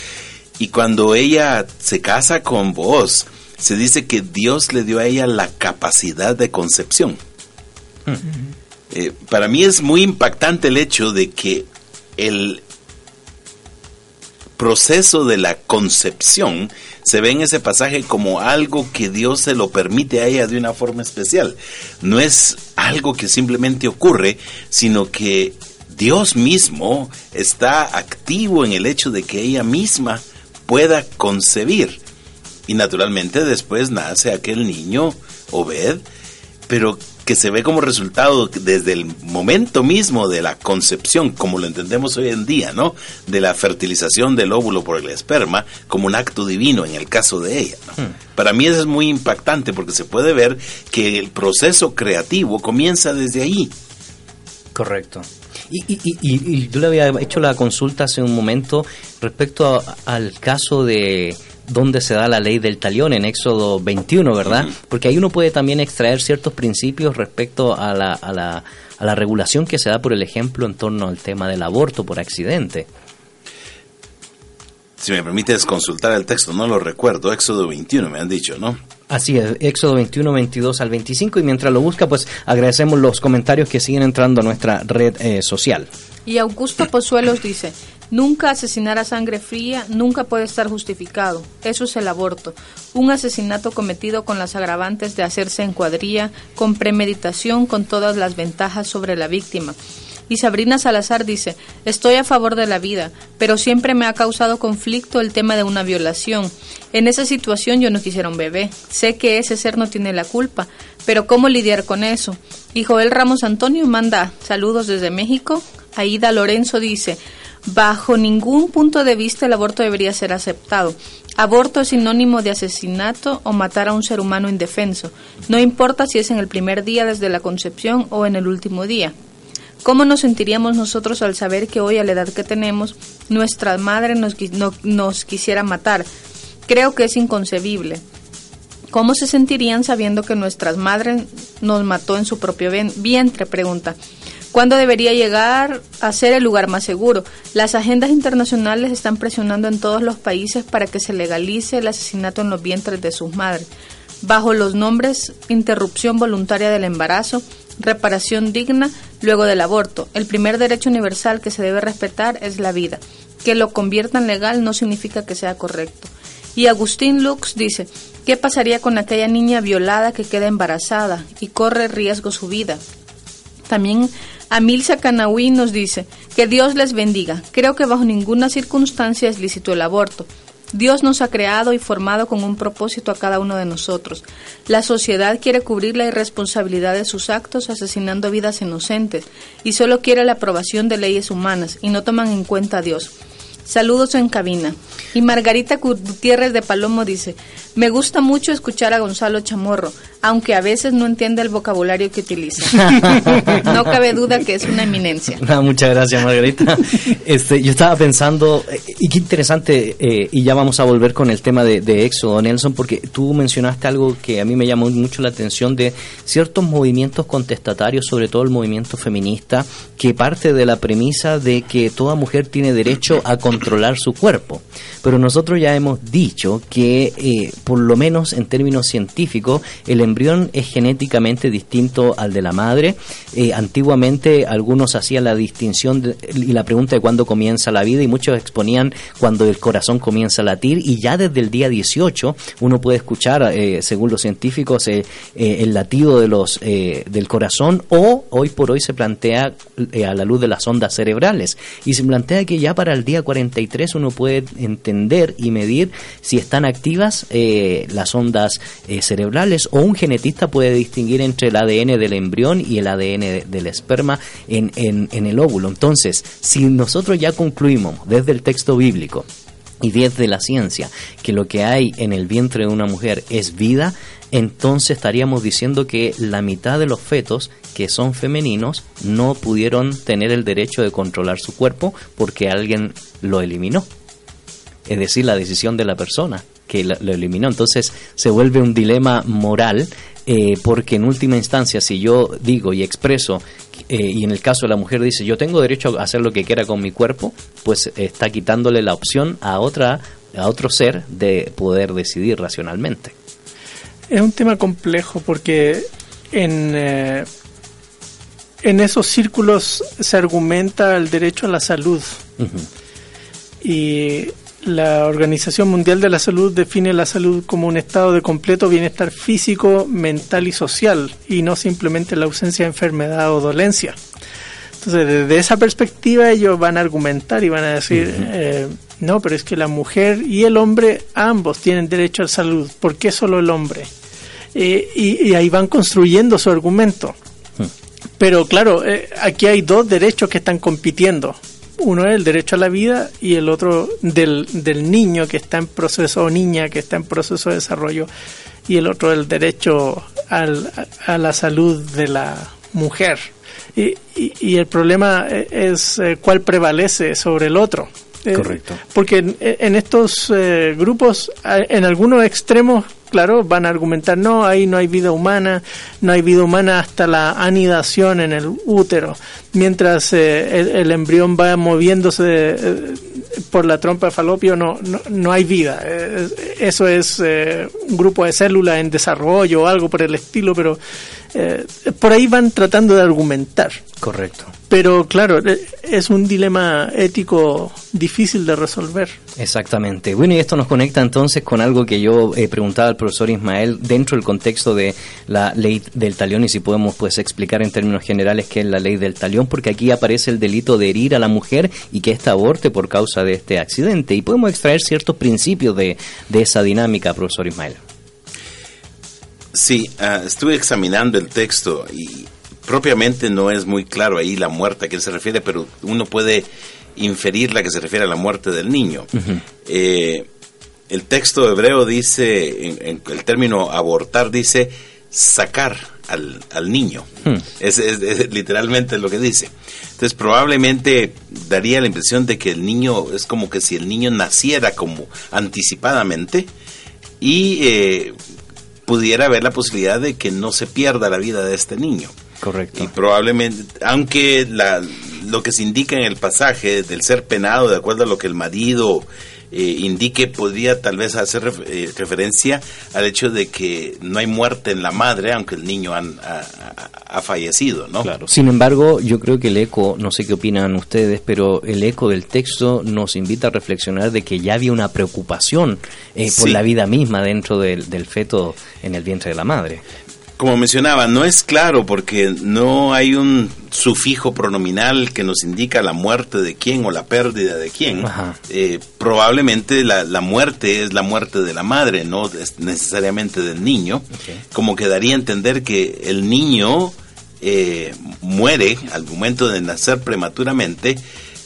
y cuando ella se casa con vos, se dice que Dios le dio a ella la capacidad de concepción. Eh, para mí es muy impactante el hecho de que el proceso de la concepción se ve en ese pasaje como algo que Dios se lo permite a ella de una forma especial. No es algo que simplemente ocurre, sino que Dios mismo está activo en el hecho de que ella misma pueda concebir. Y naturalmente después nace aquel niño, Obed, pero que se ve como resultado desde el momento mismo de la concepción, como lo entendemos hoy en día, ¿no? De la fertilización del óvulo por el esperma, como un acto divino en el caso de ella. ¿no? Para mí eso es muy impactante porque se puede ver que el proceso creativo comienza desde ahí. Correcto. Y, y, y- y- y yo le había hecho la consulta hace un momento respecto a- al caso de dónde se da la ley del talión en Éxodo 21, ¿verdad? Porque ahí uno puede también extraer ciertos principios respecto a la, a la, a la regulación que se da, por el ejemplo, en torno al tema del aborto por accidente. Si me permites consultar el texto, no lo recuerdo, Éxodo 21 me han dicho, ¿no? Así es, Éxodo 21, 22 al 25, y mientras lo busca, pues agradecemos los comentarios que siguen entrando a nuestra red eh, social. Y Augusto Pozuelos dice, nunca asesinar a sangre fría nunca puede estar justificado. Eso es el aborto. Un asesinato cometido con las agravantes de hacerse en cuadrilla, con premeditación, con todas las ventajas sobre la víctima. Y Sabrina Salazar dice, estoy a favor de la vida, pero siempre me ha causado conflicto el tema de una violación. En esa situación yo no quisiera un bebé. Sé que ese ser no tiene la culpa, pero ¿cómo lidiar con eso? Y Joel Ramos Antonio manda saludos desde México. Aida Lorenzo dice, bajo ningún punto de vista el aborto debería ser aceptado. Aborto es sinónimo de asesinato o matar a un ser humano indefenso. No importa si es en el primer día desde la concepción o en el último día. ¿Cómo nos sentiríamos nosotros al saber que hoy, a la edad que tenemos, nuestra madre nos, nos quisiera matar? Creo que es inconcebible. ¿Cómo se sentirían sabiendo que nuestras madres nos mató en su propio vientre? Pregunta. ¿Cuándo debería llegar a ser el lugar más seguro? Las agendas internacionales están presionando en todos los países para que se legalice el asesinato en los vientres de sus madres, bajo los nombres interrupción voluntaria del embarazo, reparación digna luego del aborto. El primer derecho universal que se debe respetar es la vida. Que lo conviertan legal no significa que sea correcto. Y Agustín Lux dice, ¿qué pasaría con aquella niña violada que queda embarazada y corre riesgo su vida? También Amilza Canahui nos dice, que Dios les bendiga. Creo que bajo ninguna circunstancia es lícito el aborto. Dios nos ha creado y formado con un propósito a cada uno de nosotros. La sociedad quiere cubrir la irresponsabilidad de sus actos asesinando vidas inocentes y solo quiere la aprobación de leyes humanas y no toman en cuenta a Dios. Saludos en cabina. Y Margarita Gutiérrez de Palomo dice, me gusta mucho escuchar a Gonzalo Chamorro, aunque a veces no entiende el vocabulario que utiliza. [LAUGHS] no cabe duda que es una eminencia. [LAUGHS] Ah, muchas gracias, Margarita. [LAUGHS] Este, yo estaba pensando, eh, y qué interesante, eh, y ya vamos a volver con el tema de, de Éxodo, Nelson, porque tú mencionaste algo que a mí me llamó mucho la atención de ciertos movimientos contestatarios, sobre todo el movimiento feminista, que parte de la premisa de que toda mujer tiene derecho a controlar su cuerpo. Pero nosotros ya hemos dicho que, eh, por lo menos en términos científicos, el embrión es genéticamente distinto al de la madre. Eh, antiguamente algunos hacían la distinción de- y la pregunta de cuándo comienza la vida y muchos exponían cuando el corazón comienza a latir y ya desde el día 18 uno puede escuchar, eh, según los científicos, eh, eh, el latido de los del corazón o hoy por hoy se plantea a la luz de las ondas cerebrales y se plantea que ya para el día 43 uno puede entender y medir si están activas eh, las ondas eh, cerebrales o un genetista puede distinguir entre el ADN del embrión y el ADN de- del esperma en, en, en el óvulo. Entonces, si nosotros ya concluimos desde el texto bíblico y desde la ciencia que lo que hay en el vientre de una mujer es vida, entonces estaríamos diciendo que la mitad de los fetos que son femeninos no pudieron tener el derecho de controlar su cuerpo porque alguien lo eliminó. Es decir, la decisión de la persona que lo eliminó. Entonces se vuelve un dilema moral eh, porque en última instancia si yo digo y expreso eh, y en el caso de la mujer dice yo tengo derecho a hacer lo que quiera con mi cuerpo, pues está quitándole la opción a otra a otro ser de poder decidir racionalmente. Es un tema complejo porque en, eh, en esos círculos se argumenta el derecho a la salud y la Organización Mundial de la Salud define la salud como un estado de completo bienestar físico, mental y social y no simplemente la ausencia de enfermedad o dolencia. Entonces, desde esa perspectiva ellos van a argumentar y van a decir, eh, no, pero es que la mujer y el hombre ambos tienen derecho a salud. ¿Por qué solo el hombre? Eh, y, y ahí van construyendo su argumento. Pero claro, eh, aquí hay dos derechos que están compitiendo. Uno es el derecho a la vida y el otro del, del niño que está en proceso o niña que está en proceso de desarrollo y el otro el derecho al- a, la salud de la mujer. Y, y- y el problema es eh, cuál prevalece sobre el otro. Eh, Correcto. Porque en, en estos eh, grupos, en algunos extremos, claro, van a argumentar, no, ahí no hay vida humana, no hay vida humana hasta la anidación en el útero, mientras eh, el, embrión va moviéndose eh, por la trompa de falopio, no, no, no hay vida. Eh, eso es un grupo de células en desarrollo o algo por el estilo, pero eh, por ahí van tratando de argumentar. Correcto. Pero claro, eh, es un dilema ético difícil de resolver. Exactamente. Bueno, y esto nos conecta entonces con algo que yo eh, preguntaba al profesor Ismael dentro del contexto de la ley del talión y si podemos pues explicar en términos generales qué es la ley del talión, porque aquí aparece el delito de herir a la mujer y que ésta aborte por causa de este accidente. Y podemos extraer ciertos principios de, de esa dinámica, profesor Ismael. Sí, ah, estuve examinando el texto y propiamente no es muy claro ahí la muerte a qué se refiere, pero uno puede inferir la que se refiere a la muerte del niño. Eh, el texto hebreo dice, en, en el término abortar dice sacar al, al niño. Hmm. Es, es- es literalmente lo que dice. Entonces probablemente daría la impresión de que el niño es como que si el niño naciera como anticipadamente y eh, pudiera haber la posibilidad de que no se pierda la vida de este niño. Correcto. Y probablemente, aunque la, lo que se indica en el pasaje del ser penado, de acuerdo a lo que el marido eh, indique, podría tal vez hacer ref- eh, referencia al hecho de que no hay muerte en la madre, aunque el niño han- ha, fallecido, ¿no? Claro. Sin embargo, yo creo que el eco, no sé qué opinan ustedes, pero el eco del texto nos invita a reflexionar de que ya había una preocupación eh, por Sí. la vida misma dentro del, del feto en el vientre de la madre. Como mencionaba, no es claro porque no hay un sufijo pronominal que nos indica la muerte de quién o la pérdida de quién. Eh, probablemente la, la muerte es la muerte de la madre, no es necesariamente del niño. Como que daría a entender que el niño eh, muere al momento de nacer prematuramente,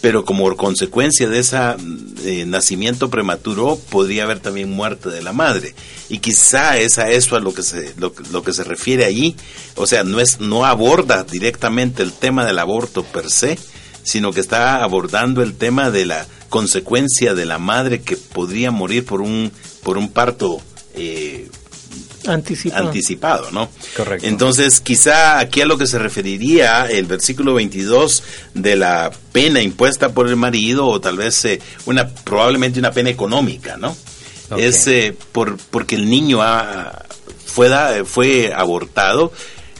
pero como consecuencia de ese nacimiento prematuro podría haber también muerte de la madre. Y quizá es a eso a lo que se, lo, lo que se refiere allí. O sea, no, es, no aborda directamente el tema del aborto per se, sino que está abordando el tema de la consecuencia de la madre que podría morir por un, por un parto eh, Anticipado. anticipado, ¿no? Correcto. Entonces, quizá aquí a lo que se referiría el versículo 22 de la pena impuesta por el marido o tal vez eh, una probablemente una pena económica, ¿no? Es eh, por porque el niño ha, fue da- fue abortado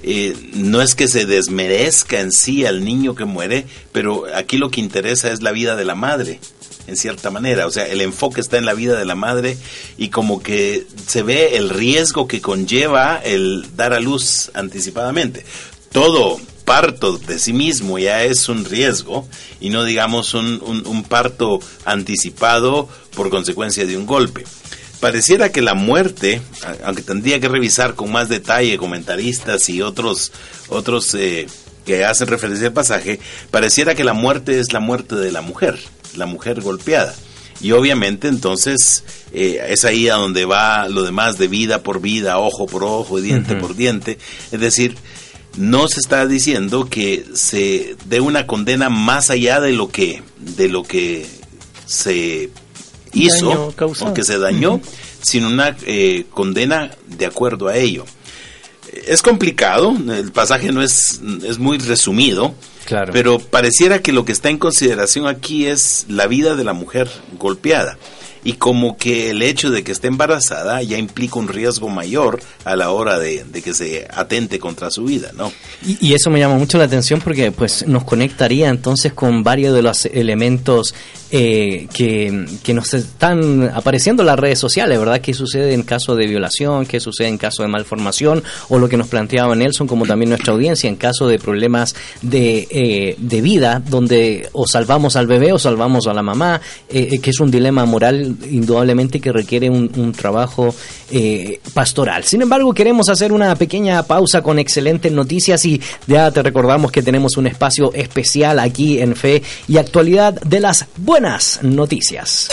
eh, no es que se desmerezca en sí al niño que muere, pero aquí lo que interesa es la vida de la madre, en cierta manera. O sea, el enfoque está en la vida de la madre y como que se ve el riesgo que conlleva el dar a luz anticipadamente. Todo parto de sí mismo ya es un riesgo y no digamos un, parto anticipado por consecuencia de un golpe. Pareciera que la muerte, aunque tendría que revisar con más detalle comentaristas y otros, otros eh, que hacen referencia al pasaje, pareciera que la muerte es la muerte de la mujer, la mujer golpeada. Y obviamente entonces eh, es ahí a donde va lo demás de vida por vida, ojo por ojo, diente por diente. Es decir, no se está diciendo que se dé una condena más allá de lo que, de lo que se hizo o que se dañó, sino una eh, condena de acuerdo a ello. Es complicado, el pasaje no es, es muy resumido, Claro. pero pareciera que lo que está en consideración aquí es la vida de la mujer golpeada. Y como que el hecho de que esté embarazada ya implica un riesgo mayor a la hora de, de que se atente contra su vida, ¿no? Y, y eso me llama mucho la atención porque pues nos conectaría entonces con varios de los elementos eh, que, que nos están apareciendo en las redes sociales, ¿verdad? ¿Qué sucede en caso de violación? ¿Qué sucede en caso de malformación? O lo que nos planteaba Nelson, como también nuestra audiencia, en caso de problemas de, eh, de vida, donde o salvamos al bebé o salvamos a la mamá, eh, eh, que es un dilema moral indudablemente que requiere un, un trabajo eh, pastoral. Sin embargo, queremos hacer una pequeña pausa con excelentes noticias y ya te recordamos que tenemos un espacio especial aquí en Fe y Actualidad de las buenas noticias.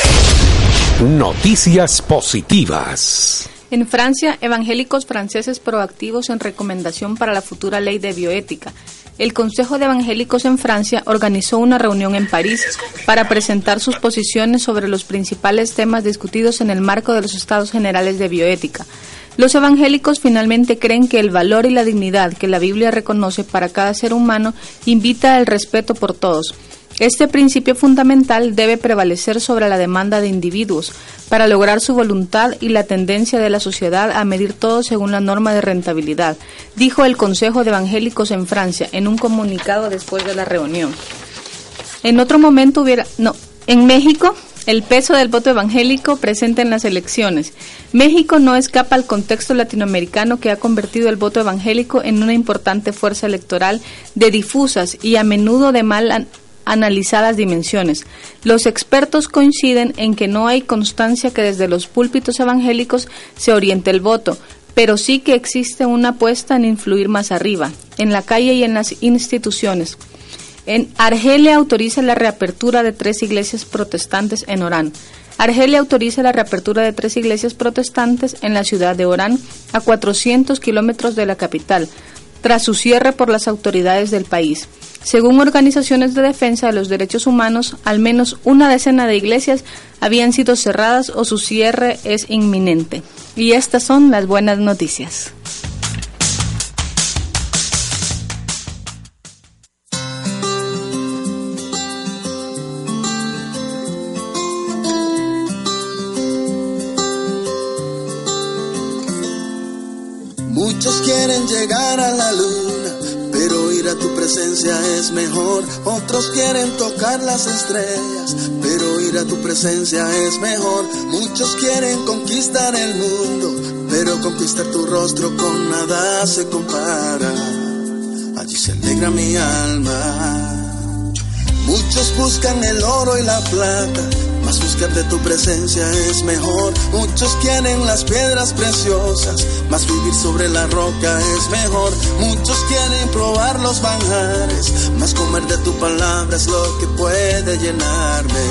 Noticias positivas. En Francia, evangélicos franceses proactivos en recomendación para la futura ley de bioética. El Consejo de Evangélicos en Francia organizó una reunión en París para presentar sus posiciones sobre los principales temas discutidos en el marco de los Estados Generales de Bioética. Los evangélicos finalmente creen que el valor y la dignidad que la Biblia reconoce para cada ser humano invita al respeto por todos. Este principio fundamental debe prevalecer sobre la demanda de individuos para lograr su voluntad y la tendencia de la sociedad a medir todo según la norma de rentabilidad, dijo el Consejo de Evangélicos en Francia en un comunicado después de la reunión. En otro momento hubiera, no, en México, el peso del voto evangélico presente en las elecciones. México no escapa al contexto latinoamericano que ha convertido el voto evangélico en una importante fuerza electoral de difusas y a menudo de mal an- analizadas dimensiones. Los expertos coinciden en que no hay constancia que desde los púlpitos evangélicos se oriente el voto, pero sí que existe una apuesta en influir más arriba, en la calle y en las instituciones. En Argelia autoriza la reapertura de tres iglesias protestantes en Orán. Argelia autoriza la reapertura de tres iglesias protestantes en la ciudad de Orán, a 400 kilómetros de la capital, tras su cierre por las autoridades del país. Según organizaciones de defensa de los derechos humanos, al menos una decena de iglesias habían sido cerradas o su cierre es inminente. Y estas son las buenas noticias. Llegar a la luna, pero ir a tu presencia es mejor. Otros quieren tocar las estrellas, pero ir a tu presencia es mejor. Muchos quieren conquistar el mundo, pero conquistar tu rostro con nada se compara. Allí se alegra mi alma. Muchos buscan el oro y la plata, mas buscar de tu presencia es mejor. Muchos quieren las piedras preciosas, mas vivir sobre la roca es mejor. Muchos quieren probar los manjares, mas comer de tu palabra es lo que puede llenarme.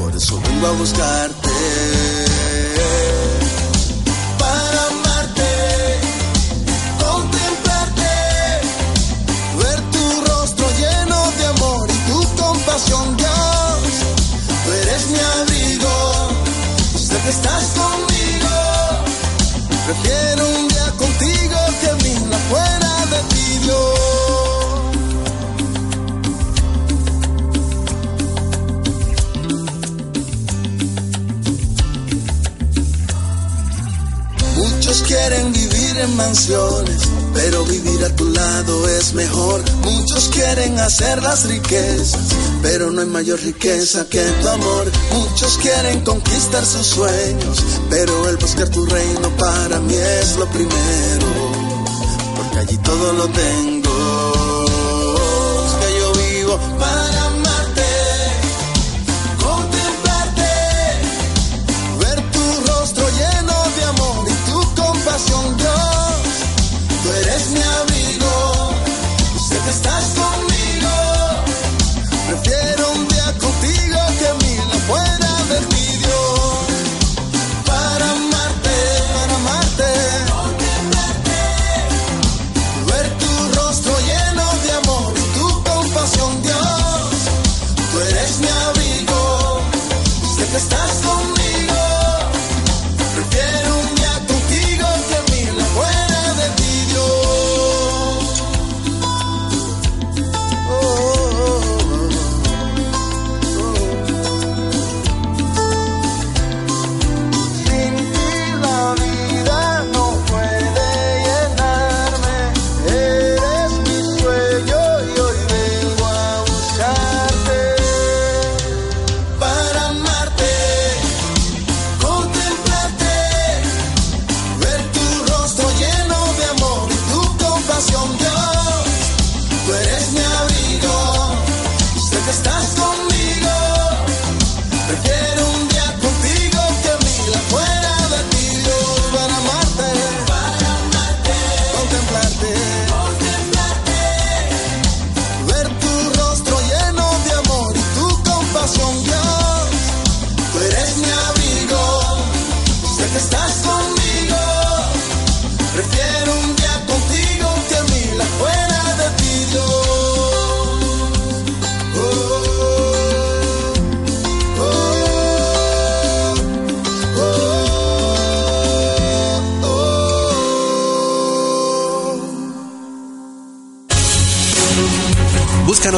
Por eso vengo a buscarte. Estás conmigo. Prefiero un día contigo que mil afuera de ti. Muchos quieren vivir en mansiones, pero vivir a tu lado es mejor. Muchos quieren hacer las riquezas, pero no hay mayor riqueza que tu amor. Muchos quieren conquistar sus sueños, pero el buscar tu reino para mí es lo primero, porque allí todo lo tengo. Yo vivo para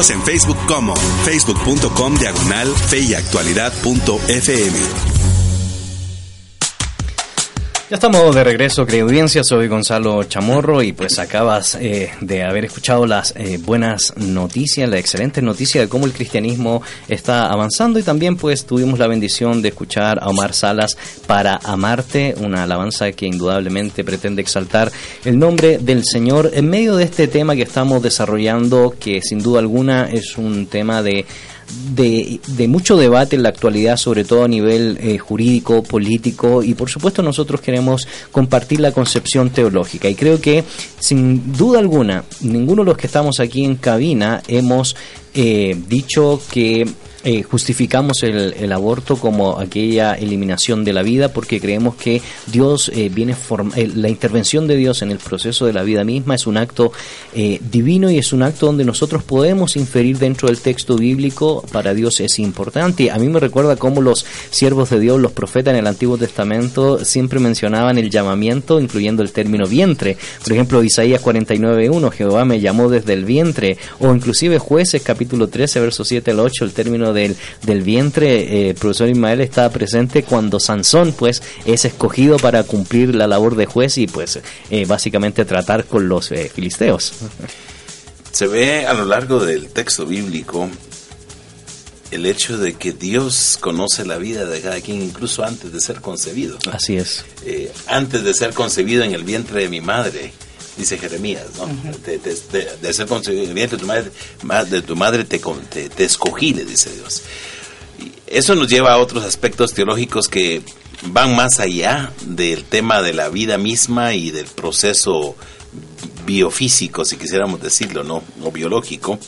En Facebook como facebook.com diagonal fe y actualidad.fm. Ya estamos de regreso, querida audiencia. Soy Gonzalo Chamorro y pues acabas eh, de haber escuchado las eh, buenas noticias, la excelente noticia de cómo el cristianismo está avanzando y también pues tuvimos la bendición de escuchar a Omar Salas para Amarte, una alabanza que indudablemente pretende exaltar el nombre del Señor en medio de este tema que estamos desarrollando, que sin duda alguna es un tema de de, mucho debate en la actualidad, sobre todo a nivel eh, jurídico, político, y por supuesto nosotros queremos compartir la concepción teológica. Y creo que, sin duda alguna, ninguno de los que estamos aquí en cabina hemos eh, dicho que eh, justificamos el, el aborto como aquella eliminación de la vida porque creemos que Dios eh, viene form- eh, la intervención de Dios en el proceso de la vida misma es un acto eh, divino y es un acto donde nosotros podemos inferir dentro del texto bíblico para Dios es importante. A mí me recuerda cómo los siervos de Dios, los profetas en el Antiguo Testamento siempre mencionaban el llamamiento incluyendo el término vientre. Por ejemplo, Isaías 49.1, Jehová me llamó desde el vientre o inclusive jueces capítulo 13 verso 7 al 8, el término del, del vientre, eh, el profesor Ismael estaba presente cuando Sansón pues es escogido para cumplir la labor de juez y pues eh, básicamente tratar con los eh, filisteos. Se ve a lo largo del texto bíblico el hecho de que Dios conoce la vida de cada quien incluso antes de ser concebido. Así es. Eh, antes de ser concebido en el vientre de mi madre, dice Jeremías, ¿no? De, ser vientre de tu madre, ma- de tu madre te, te, te escogí, le dice Dios. Y eso nos lleva a otros aspectos teológicos que van más allá del tema de la vida misma y del proceso biofísico, si quisiéramos decirlo, ¿no? O biológico,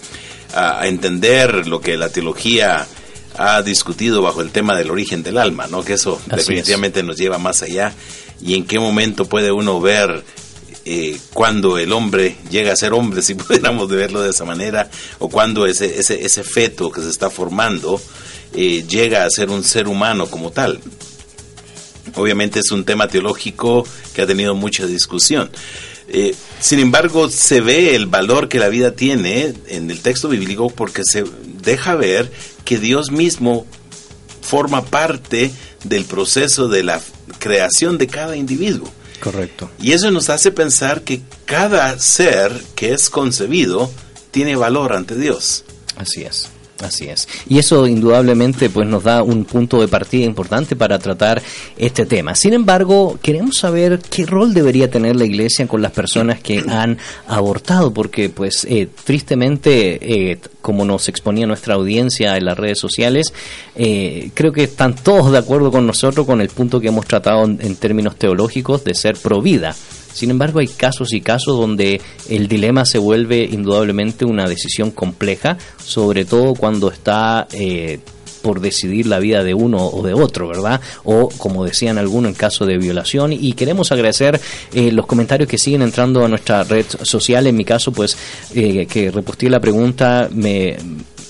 a, entender lo que la teología ha discutido bajo el tema del origen del alma, ¿no? Que eso Así definitivamente nos lleva más allá y en qué momento puede uno ver eh, cuando el hombre llega a ser hombre, si [LAUGHS] pudiéramos verlo de esa manera, o cuando ese, ese, ese feto que se está formando eh, llega a ser un ser humano como tal. Obviamente es un tema teológico que ha tenido mucha discusión. Eh, sin embargo, se ve el valor que la vida tiene en el texto bíblico porque se deja ver que Dios mismo forma parte del proceso de la creación de cada individuo. Correcto. Y eso nos hace pensar que cada ser que es concebido tiene valor ante Dios. Así es. Así es. Y eso indudablemente pues nos da un punto de partida importante para tratar este tema. Sin embargo, queremos saber qué rol debería tener la iglesia con las personas que han abortado, porque pues eh, tristemente, eh, como nos exponía nuestra audiencia en las redes sociales, eh, creo que están todos de acuerdo con nosotros con el punto que hemos tratado en, términos teológicos de ser pro vida. Sin embargo, hay casos y casos donde el dilema se vuelve indudablemente una decisión compleja, sobre todo cuando está eh, por decidir la vida de uno o de otro, ¿verdad? O como decían algunos en caso de violación. Y queremos agradecer eh, los comentarios que siguen entrando a nuestra red social. En mi caso, pues, eh, que reposté la pregunta, me,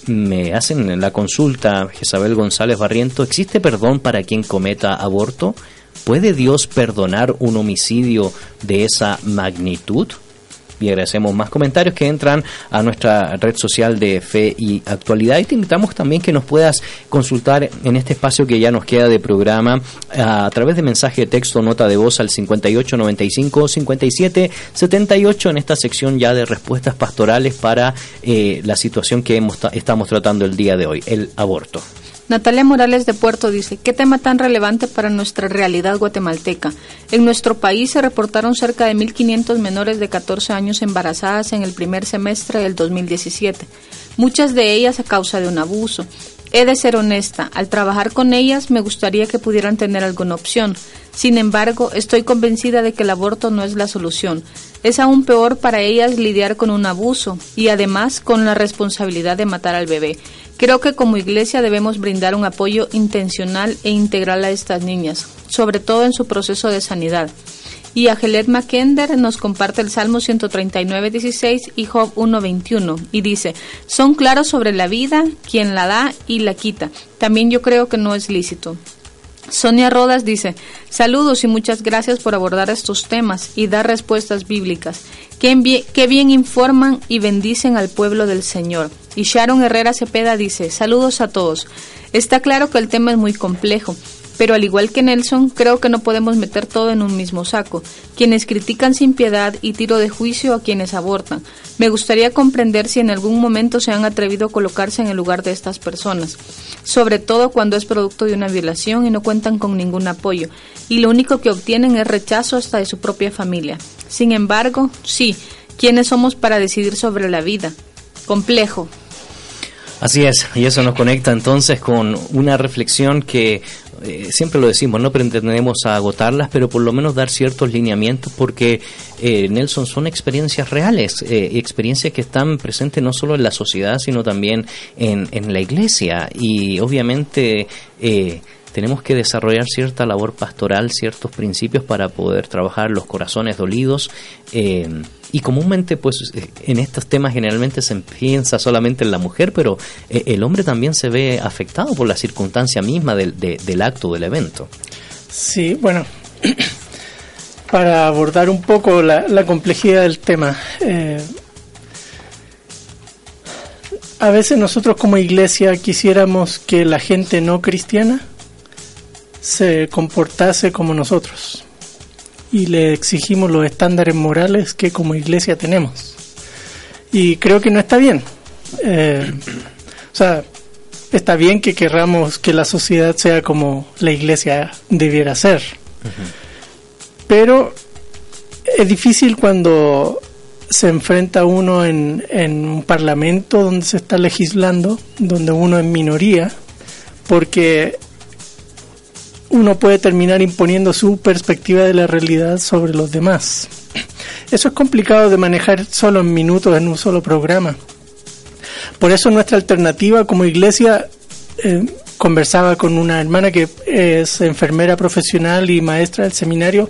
me hacen la consulta, Jezabel González Barriento, ¿existe perdón para quien cometa aborto? ¿Puede Dios perdonar un homicidio de esa magnitud? Y agradecemos más comentarios que entran a nuestra red social de Fe y Actualidad. Y te invitamos también que nos puedas consultar en este espacio que ya nos queda de programa a, través de mensaje de texto, nota de voz al 5895 57 78 en esta sección ya de respuestas pastorales para eh, la situación que hemos, estamos tratando el día de hoy, el aborto. Natalia Morales de Puerto dice, ¿qué tema tan relevante para nuestra realidad guatemalteca? En nuestro país se reportaron cerca de 1.500 menores de 14 años embarazadas en el primer semestre del 2017, muchas de ellas a causa de un abuso. He de ser honesta, al trabajar con ellas me gustaría que pudieran tener alguna opción. Sin embargo, estoy convencida de que el aborto no es la solución. Es aún peor para ellas lidiar con un abuso y además con la responsabilidad de matar al bebé. Creo que como iglesia debemos brindar un apoyo intencional e integral a estas niñas, sobre todo en su proceso de sanidad. Y Agelet Mackinder nos comparte el Salmo 139.16 y Job 1.21 y dice, son claros sobre la vida, quien la da y la quita. También yo creo que no es lícito. Sonia Rodas dice, saludos y muchas gracias por abordar estos temas y dar respuestas bíblicas. Qué bien informan y bendicen al pueblo del Señor. Y Sharon Herrera Cepeda dice, saludos a todos. Está claro que el tema es muy complejo, pero al igual que Nelson, creo que no podemos meter todo en un mismo saco. Quienes critican sin piedad y tiro de juicio a quienes abortan. Me gustaría comprender si en algún momento se han atrevido a colocarse en el lugar de estas personas, sobre todo cuando es producto de una violación y no cuentan con ningún apoyo, y lo único que obtienen es rechazo hasta de su propia familia. Sin embargo, sí, ¿quiénes somos para decidir sobre la vida? Complejo, Así es, y eso nos conecta entonces con una reflexión que eh, siempre lo decimos, no pretendemos agotarlas, pero por lo menos dar ciertos lineamientos porque, eh, Nelson, son experiencias reales, eh, experiencias que están presentes no solo en la sociedad, sino también en, en la iglesia. Y obviamente eh, tenemos que desarrollar cierta labor pastoral, ciertos principios para poder trabajar los corazones dolidos. Y comúnmente, pues, eh, en estos temas generalmente se piensa solamente en la mujer, pero eh, el hombre también se ve afectado por la circunstancia misma del, de- del acto, del evento. Sí, bueno, [CLEARS THROAT] para abordar un poco la, la complejidad del tema, eh, a veces nosotros como iglesia quisiéramos que la gente no cristiana se comportase como nosotros y le exigimos los estándares morales que como iglesia tenemos. Y creo que no está bien. Eh, o sea, está bien que querramos que la sociedad sea como la iglesia debiera ser. Pero es difícil cuando se enfrenta uno en, en un parlamento donde se está legislando, donde uno es minoría, porque uno puede terminar imponiendo su perspectiva de la realidad sobre los demás. Eso es complicado de manejar solo en minutos en un solo programa. Por eso nuestra alternativa como iglesia eh, conversaba con una hermana que es enfermera profesional y maestra del seminario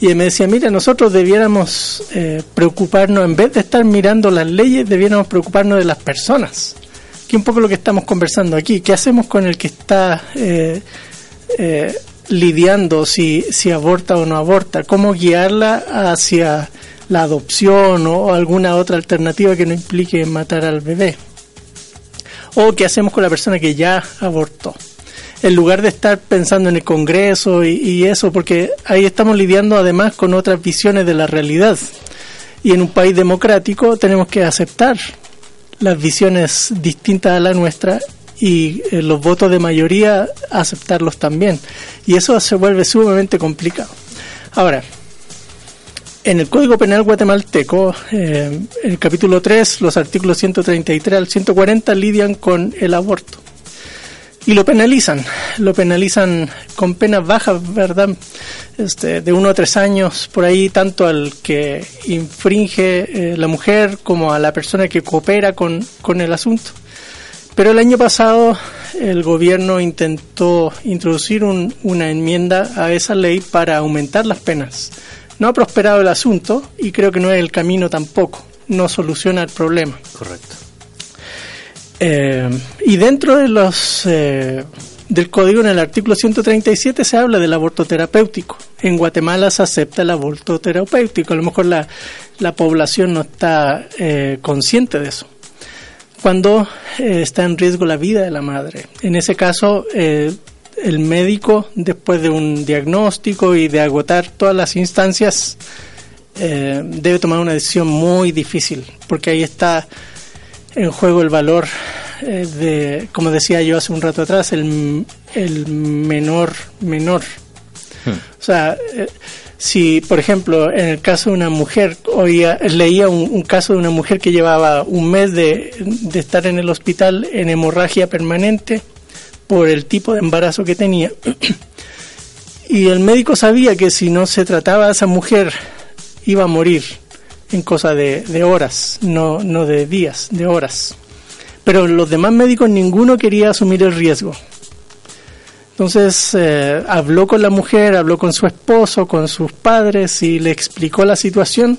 y me decía, mira, nosotros debiéramos eh, preocuparnos, en vez de estar mirando las leyes, debiéramos preocuparnos de las personas. Que un poco lo que estamos conversando aquí. ¿Qué hacemos con el que está eh, eh, lidiando si, si aborta o no aborta? ¿Cómo guiarla hacia la adopción o alguna otra alternativa que no implique matar al bebé? ¿O qué hacemos con la persona que ya abortó? En lugar de estar pensando en el Congreso y, y eso, porque ahí estamos lidiando además con otras visiones de la realidad. Y en un país democrático tenemos que aceptar las visiones distintas a la nuestra y eh, los votos de mayoría aceptarlos también. Y eso se vuelve sumamente complicado. Ahora, en el Código Penal guatemalteco, eh, el capítulo 3, los artículos 133 al 140 lidian con el aborto. Y lo penalizan, lo penalizan con penas bajas, ¿verdad? Este, de uno a tres años, por ahí, tanto al que infringe eh, la mujer como a la persona que coopera con, con el asunto. Pero el año pasado el gobierno intentó introducir un- una enmienda a esa ley para aumentar las penas. No ha prosperado el asunto y creo que no es el camino tampoco. No soluciona el problema. Correcto. Eh, y dentro de los eh, del código, en el artículo 137, se habla del aborto terapéutico. En Guatemala se acepta el aborto terapéutico. A lo mejor la, la población no está eh, consciente de eso. Cuando eh, está en riesgo la vida de la madre. En ese caso, eh, el médico, después de un diagnóstico y de agotar todas las instancias, eh, debe tomar una decisión muy difícil, porque ahí está en juego el valor eh, de, como decía yo hace un rato atrás, el, el menor menor. O sea, eh, si por ejemplo en el caso de una mujer, oía, leía un, caso de una mujer que llevaba un mes de, de estar en el hospital en hemorragia permanente por el tipo de embarazo que tenía. [CLEARS THROAT] Y el médico sabía que si no se trataba a esa mujer iba a morir en cosa de, de horas, no, no de días, de horas. Pero los demás médicos ninguno quería asumir el riesgo. Entonces eh, habló con la mujer, habló con su esposo, con sus padres y le explicó la situación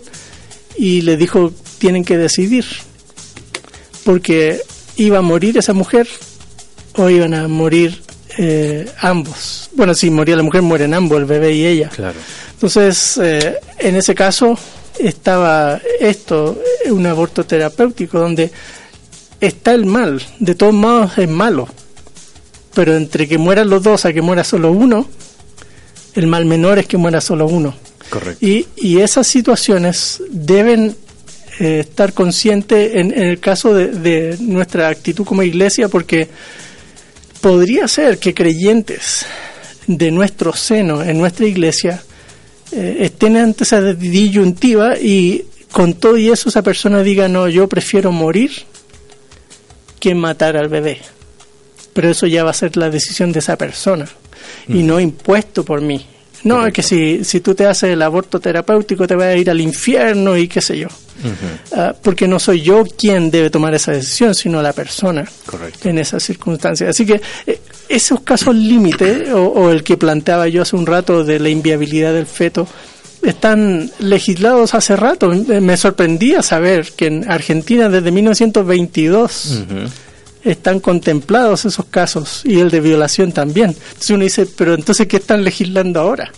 y le dijo tienen que decidir porque iba a morir esa mujer o iban a morir eh, ambos. Bueno, si moría la mujer, mueren ambos, el bebé y ella. Claro. Entonces, eh, en ese caso estaba esto, un aborto terapéutico, donde está el mal, de todos modos es malo, pero entre que mueran los dos a que muera solo uno, el mal menor es que muera solo uno. Correcto. Y, y esas situaciones deben eh, estar conscientes en, en el caso de, de nuestra actitud como iglesia, porque podría ser que creyentes de nuestro seno, en nuestra iglesia, eh, estén ante esa disyuntiva y con todo y eso esa persona diga, no, yo prefiero morir que matar al bebé. Pero eso ya va a ser la decisión de esa persona. y no impuesto por mí. No, es que si, si tú te haces el aborto terapéutico te vas a ir al infierno y qué sé yo. Ah, porque no soy yo quien debe tomar esa decisión, sino la persona Correcto. en esas circunstancias. Así que eh, esos casos límite, o, o el que planteaba yo hace un rato de la inviabilidad del feto, están legislados hace rato. Me sorprendía saber que en Argentina desde 1922 están contemplados esos casos y el de violación también. Entonces uno dice, pero entonces ¿qué están legislando ahora?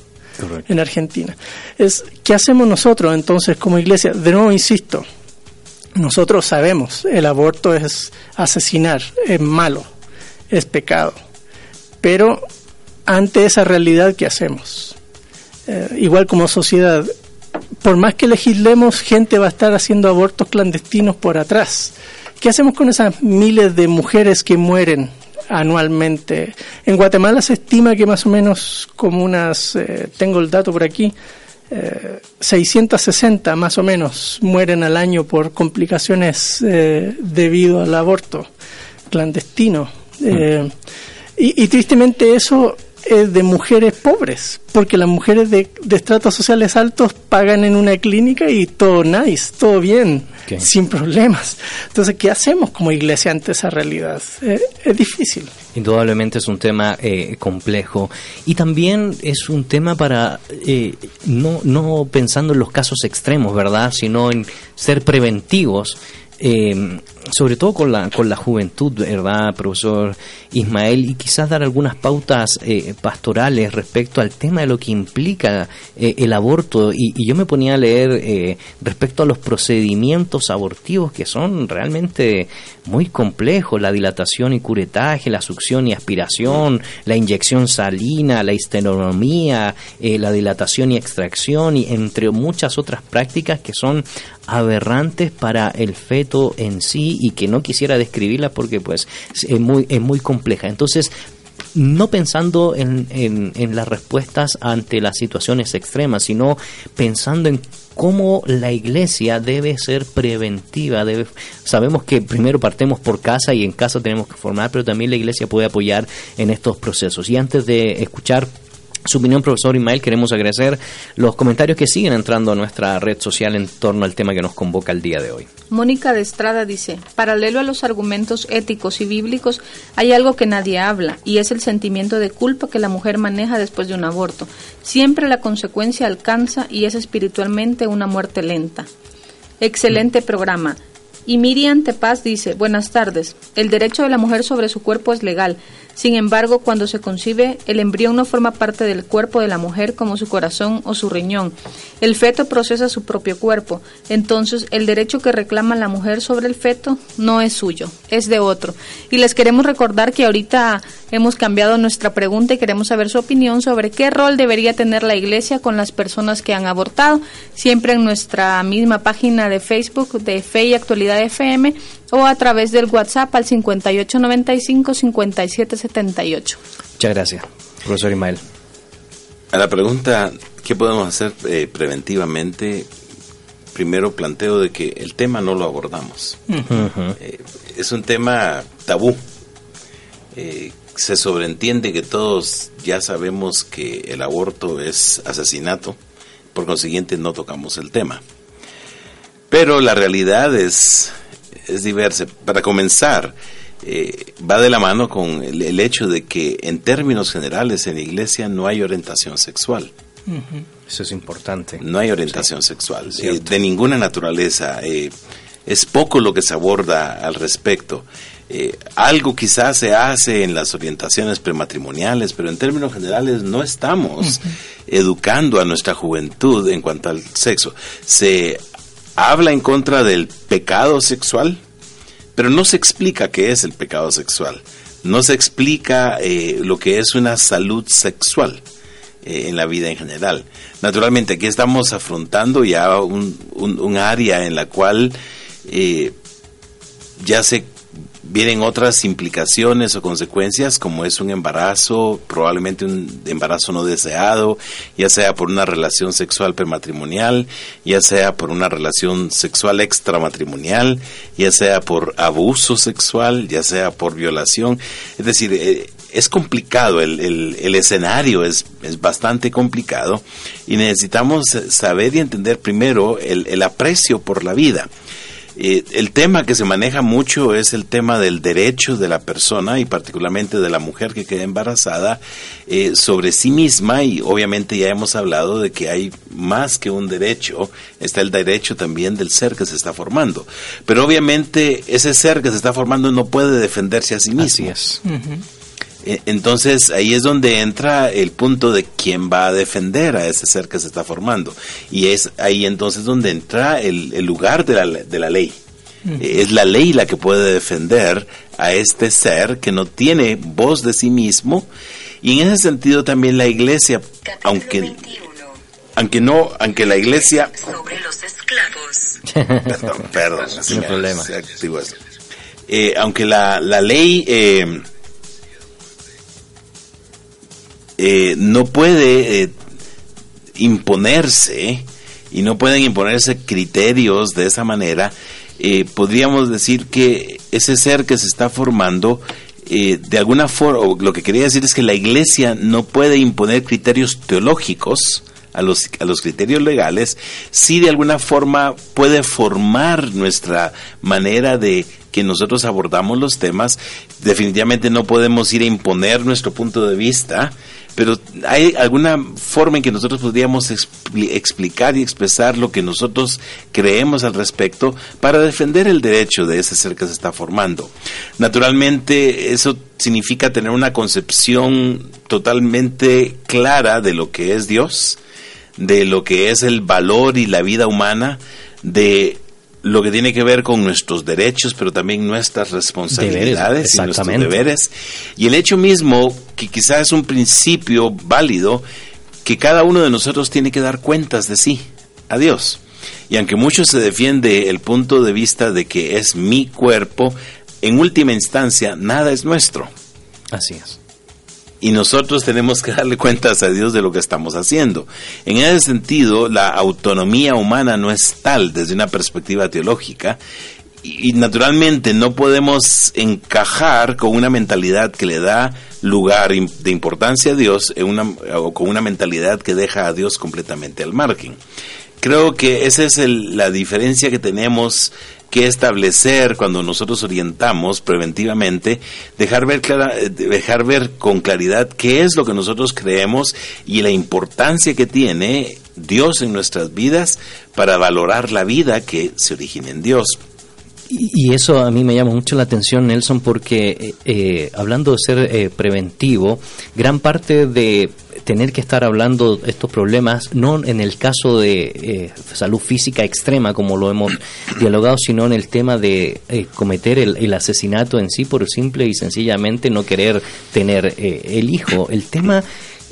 en Argentina. Es, ¿Qué hacemos nosotros entonces como iglesia? De nuevo, insisto, nosotros sabemos, el aborto es asesinar, es malo, es pecado. Pero ante esa realidad, ¿qué hacemos? Eh, igual como sociedad, por más que legislemos, gente va a estar haciendo abortos clandestinos por atrás. ¿Qué hacemos con esas miles de mujeres que mueren anualmente? En Guatemala se estima que más o menos como unas, eh, tengo el dato por aquí, eh, 660 más o menos mueren al año por complicaciones eh, debido al aborto clandestino. Eh, y, y tristemente eso es de mujeres pobres, porque las mujeres de, de estratos sociales altos pagan en una clínica y todo nice, todo bien, sin problemas. Entonces, ¿qué hacemos como iglesia ante esa realidad? Eh, es difícil. Indudablemente es un tema eh, complejo y también es un tema para eh, no, no pensando en los casos extremos, ¿verdad? Sino en ser preventivos, eh, sobre todo con la, con la juventud, ¿verdad, profesor Ismael? Y quizás dar algunas pautas eh, pastorales respecto al tema de lo que implica eh, el aborto. Y, yo me ponía a leer eh, respecto a los procedimientos abortivos que son realmente muy complejos, la dilatación y curetaje, la succión y aspiración, la inyección salina, la histeronomía, eh, la dilatación y extracción, y entre muchas otras prácticas que son aberrantes para el feto en sí y que no quisiera describirlas porque pues es muy, es muy compleja. Entonces, no pensando en, en, las respuestas ante las situaciones extremas, sino pensando en cómo la iglesia debe ser preventiva. Debe, sabemos que primero partemos por casa y en casa tenemos que formar, pero también la iglesia puede apoyar en estos procesos. Y antes de escuchar su opinión, profesor Ismael, queremos agradecer los comentarios que siguen entrando a nuestra red social en torno al tema que nos convoca el día de hoy. Mónica de Estrada dice, paralelo a los argumentos éticos y bíblicos, hay algo que nadie habla, y es el sentimiento de culpa que la mujer maneja después de un aborto. Siempre la consecuencia alcanza y es espiritualmente una muerte lenta. Excelente programa. Y Miriam Tepaz dice, buenas tardes, el derecho de la mujer sobre su cuerpo es legal. Sin embargo, cuando se concibe, el embrión no forma parte del cuerpo de la mujer como su corazón o su riñón. El feto procesa su propio cuerpo. Entonces, el derecho que reclama la mujer sobre el feto no es suyo, es de otro. Y les queremos recordar que ahorita hemos cambiado nuestra pregunta y queremos saber su opinión sobre qué rol debería tener la iglesia con las personas que han abortado. Siempre en nuestra misma página de Facebook de Fe y Actualidad FM o a través del WhatsApp al 5895-5778. Muchas gracias, profesor Ismael. A la pregunta, ¿qué podemos hacer eh, preventivamente? Primero planteo de que el tema no lo abordamos. Eh, es un tema tabú. Eh, se sobreentiende que todos ya sabemos que el aborto es asesinato, por consiguiente no tocamos el tema. Pero la realidad es, es diversa. Para comenzar, eh, va de la mano con el, el hecho de que en términos generales en la iglesia no hay orientación sexual. Eso es importante. No hay orientación sexual, eh, de ninguna naturaleza. eh, es poco lo que se aborda al respecto. Eh, algo quizás se hace en las orientaciones prematrimoniales, pero en términos generales no estamos educando a nuestra juventud en cuanto al sexo. Se habla en contra del pecado sexual, pero no se explica qué es el pecado sexual. No se explica eh, lo que es una salud sexual eh, en la vida en general. Naturalmente, aquí estamos afrontando ya un, área en la cual eh, ya se vienen otras implicaciones o consecuencias, como es un embarazo, probablemente un embarazo no deseado, ya sea por una relación sexual prematrimonial, ya sea por una relación sexual extramatrimonial, ya sea por abuso sexual, ya sea por violación. Es decir, eh, es complicado, el, el, el escenario es, es, bastante complicado y necesitamos saber y entender primero el, el aprecio por la vida. Eh, el tema que se maneja mucho es el tema del derecho de la persona y particularmente de la mujer que queda embarazada eh, sobre sí misma y obviamente ya hemos hablado de que hay más que un derecho, está el derecho también del ser que se está formando. Pero obviamente ese ser que se está formando no puede defenderse a sí mismo. Así es. Entonces ahí es donde entra el punto de quién va a defender a ese ser que se está formando. Y es ahí entonces donde entra el, el lugar de la, de la ley. Es la ley la que puede defender a este ser que no tiene voz de sí mismo. Y en ese sentido también la iglesia, aunque, aunque no, aunque la iglesia... Sobre los esclavos. Perdón, perdón, No problema. se activó eso. Eh, aunque la, la ley eh, eh, no puede eh, imponerse y no pueden imponerse criterios de esa manera, eh, podríamos decir que ese ser que se está formando, de alguna forma, lo que quería decir es que la iglesia no puede imponer criterios teológicos a los, a los criterios legales, sí de alguna forma puede formar nuestra manera de que nosotros abordamos los temas. Definitivamente no podemos ir a imponer nuestro punto de vista, pero hay alguna forma en que nosotros podríamos expli- explicar y expresar lo que nosotros creemos al respecto para defender el derecho de ese ser que se está formando. Naturalmente, eso significa tener una concepción totalmente clara de lo que es Dios, de lo que es el valor y la vida humana, de lo que tiene que ver con nuestros derechos, pero también nuestras responsabilidades y nuestros deberes. Y el hecho mismo, que quizás es un principio válido, que cada uno de nosotros tiene que dar cuentas de sí a Dios. Y aunque mucho se defiende el punto de vista de que es mi cuerpo, en última instancia nada es nuestro. Así es. Y nosotros tenemos que darle cuentas a Dios de lo que estamos haciendo. En ese sentido, la autonomía humana no es tal desde una perspectiva teológica. Y, naturalmente no podemos encajar con una mentalidad que le da lugar de importancia a Dios o con una mentalidad que deja a Dios completamente al margen. Creo que esa es el- la diferencia que tenemos que establecer cuando nosotros orientamos preventivamente, dejar ver, eh, dejar ver con claridad qué es lo que nosotros creemos y la importancia que tiene Dios en nuestras vidas para valorar la vida que se origina en Dios. Y, eso a mí me llama mucho la atención, Nelson, porque eh, eh, hablando de ser preventivo, gran parte de tener que estar hablando estos problemas, no en el caso de eh, salud física extrema, como lo hemos [CLEARS THROAT] dialogado, sino en el tema de eh, cometer el, el asesinato en sí por simple y sencillamente no querer tener eh, el hijo. El tema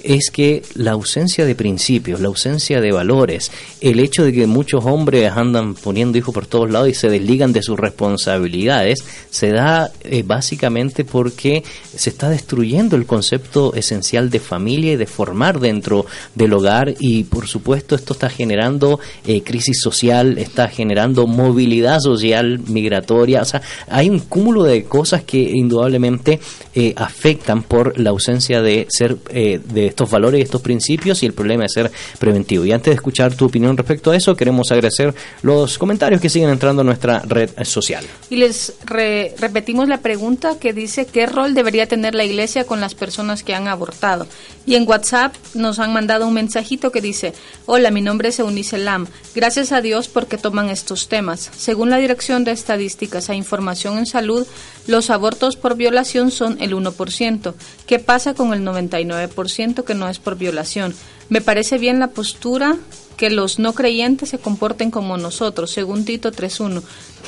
es que la ausencia de principios, la ausencia de valores, el hecho de que muchos hombres andan poniendo hijos por todos lados y se desligan de sus responsabilidades, se da eh, básicamente porque se está destruyendo el concepto esencial de familia y de formar dentro del hogar y por supuesto esto está generando eh, crisis social, está generando movilidad social migratoria, o sea, hay un cúmulo de cosas que indudablemente eh, afectan por la ausencia de ser eh, de estos valores y estos principios y el problema de ser preventivo. Y antes de escuchar tu opinión respecto a eso, queremos agradecer los comentarios que siguen entrando a nuestra red social. Y les re- repetimos la pregunta que dice qué rol debería tener la iglesia con las personas que han abortado. Y en WhatsApp nos han mandado un mensajito que dice, hola, mi nombre es Eunice Lam. Gracias a Dios porque toman estos temas. Según la Dirección de Estadísticas e Información en Salud, los abortos por violación son el 1%. ¿Qué pasa con el 99% que no es por violación? Me parece bien la postura que los no creyentes se comporten como nosotros, según Tito 3.1.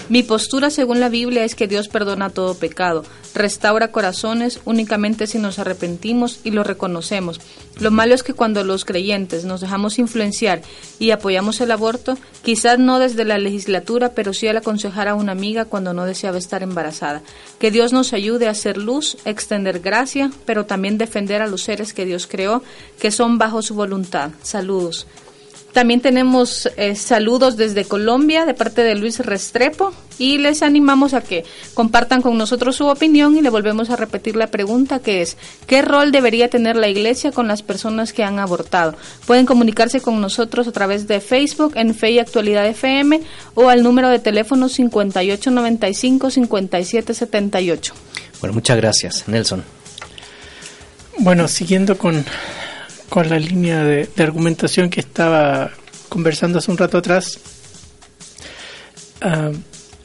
Mi postura según la Biblia es que Dios perdona todo pecado, restaura corazones únicamente si nos arrepentimos y lo reconocemos. Lo malo es que cuando los creyentes nos dejamos influenciar y apoyamos el aborto, quizás no desde la legislatura, pero sí al aconsejar a una amiga cuando no deseaba estar embarazada. Que Dios nos ayude a hacer luz, extender gracia, pero también defender a los seres que Dios creó, que son bajo su voluntad. Saludos. También tenemos eh, saludos desde Colombia de parte de Luis Restrepo y les animamos a que compartan con nosotros su opinión y le volvemos a repetir la pregunta que es ¿qué rol debería tener la iglesia con las personas que han abortado? Pueden comunicarse con nosotros a través de Facebook en Fe y Actualidad FM o al número de teléfono 5895-5778. Bueno, muchas gracias, Nelson. Bueno, siguiendo con, con la línea de, argumentación que estaba conversando hace un rato atrás, ah,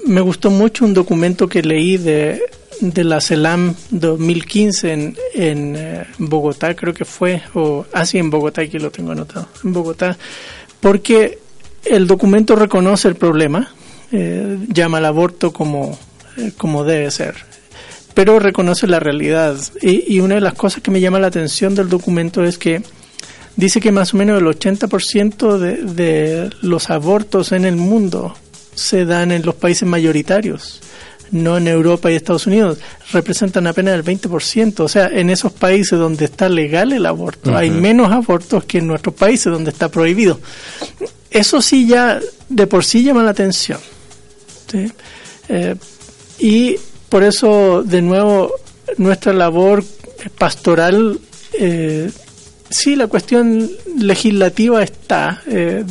me gustó mucho un documento que leí de, de la CELAM 2015 en, en eh, Bogotá, creo que fue, o así en Bogotá, aquí lo tengo anotado, en Bogotá, porque el documento reconoce el problema, eh, llama al aborto como, eh, como debe ser, pero reconoce la realidad. Y, y una de las cosas que me llama la atención del documento es que dice que más o menos el 80% de, de los abortos en el mundo se dan en los países mayoritarios, no en Europa y Estados Unidos, representan apenas el 20%. O sea, en esos países donde está legal el aborto, hay menos abortos que en nuestros países donde está prohibido. Eso sí ya de por sí llama la atención. ¿sí? Eh, y por eso, de nuevo, nuestra labor pastoral, eh, sí, la cuestión legislativa está. eh,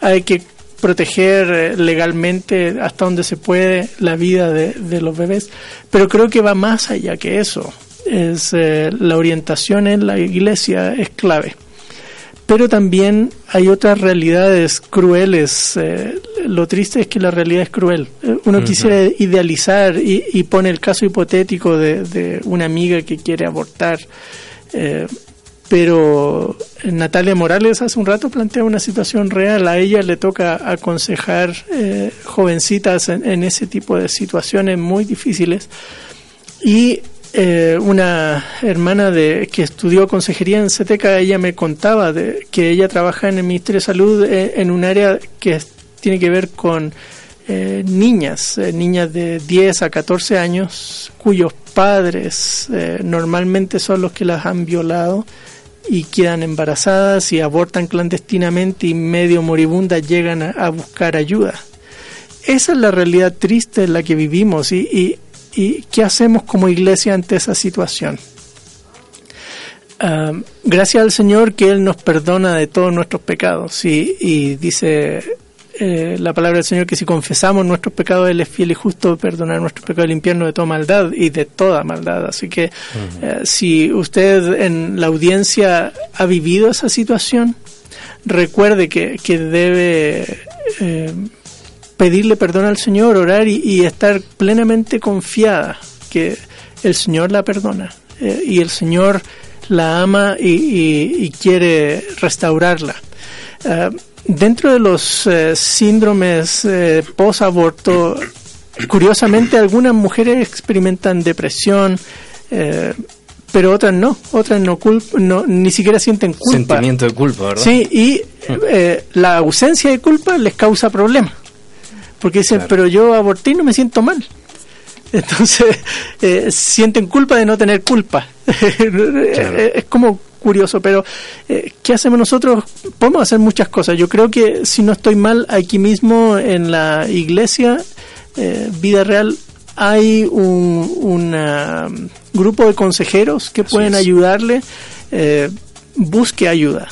hay que proteger eh, legalmente hasta donde se puede la vida de, de los bebés, pero creo que va más allá que eso. Es eh, la orientación en la iglesia es clave. Pero también hay otras realidades crueles. eh, lo triste es que la realidad es cruel. Uno Ujú. quisiera idealizar y, y pone el caso hipotético de, de una amiga que quiere abortar. eh, pero Natalia Morales hace un rato plantea una situación real. A ella le toca aconsejar eh, jovencitas en, ese tipo de situaciones muy difíciles. Y eh, una hermana de que estudió consejería en CETECA, ella me contaba de que ella trabaja en el Ministerio de Salud eh, en un área que tiene que ver con eh, niñas, eh, niñas de 10 a 14 años, cuyos padres eh, normalmente son los que las han violado y quedan embarazadas y abortan clandestinamente y medio moribundas llegan a, buscar ayuda. Esa es la realidad triste en la que vivimos y, y, y qué hacemos como iglesia ante esa situación. Ah, gracias al Señor que Él nos perdona de todos nuestros pecados y, y dice eh, la palabra del Señor que si confesamos nuestros pecados Él es fiel y justo perdonar nuestros pecados y limpiarnos de toda maldad y de toda maldad. Así que eh, si usted en la audiencia ha vivido esa situación, recuerde que, que debe eh, pedirle perdón al Señor, orar y, y estar plenamente confiada que el Señor la perdona eh, y el Señor la ama y, y- y quiere restaurarla. Eh, dentro de los eh, síndromes eh, post-aborto, curiosamente algunas mujeres experimentan depresión, eh, pero otras no, otras no, culp- no ni siquiera sienten culpa. Sentimiento de culpa, ¿verdad? Sí, y la ausencia de culpa les causa problemas. Porque dicen, pero yo aborté y no me siento mal. [LAUGHS] Entonces, sienten culpa de no tener culpa. [LAUGHS] Es como curioso, pero eh, ¿qué hacemos nosotros? Podemos hacer muchas cosas. Yo creo que si no estoy mal, aquí mismo en la iglesia, eh, vida real, hay un una, um, grupo de consejeros que pueden es. ayudarle. Eh, busque ayuda.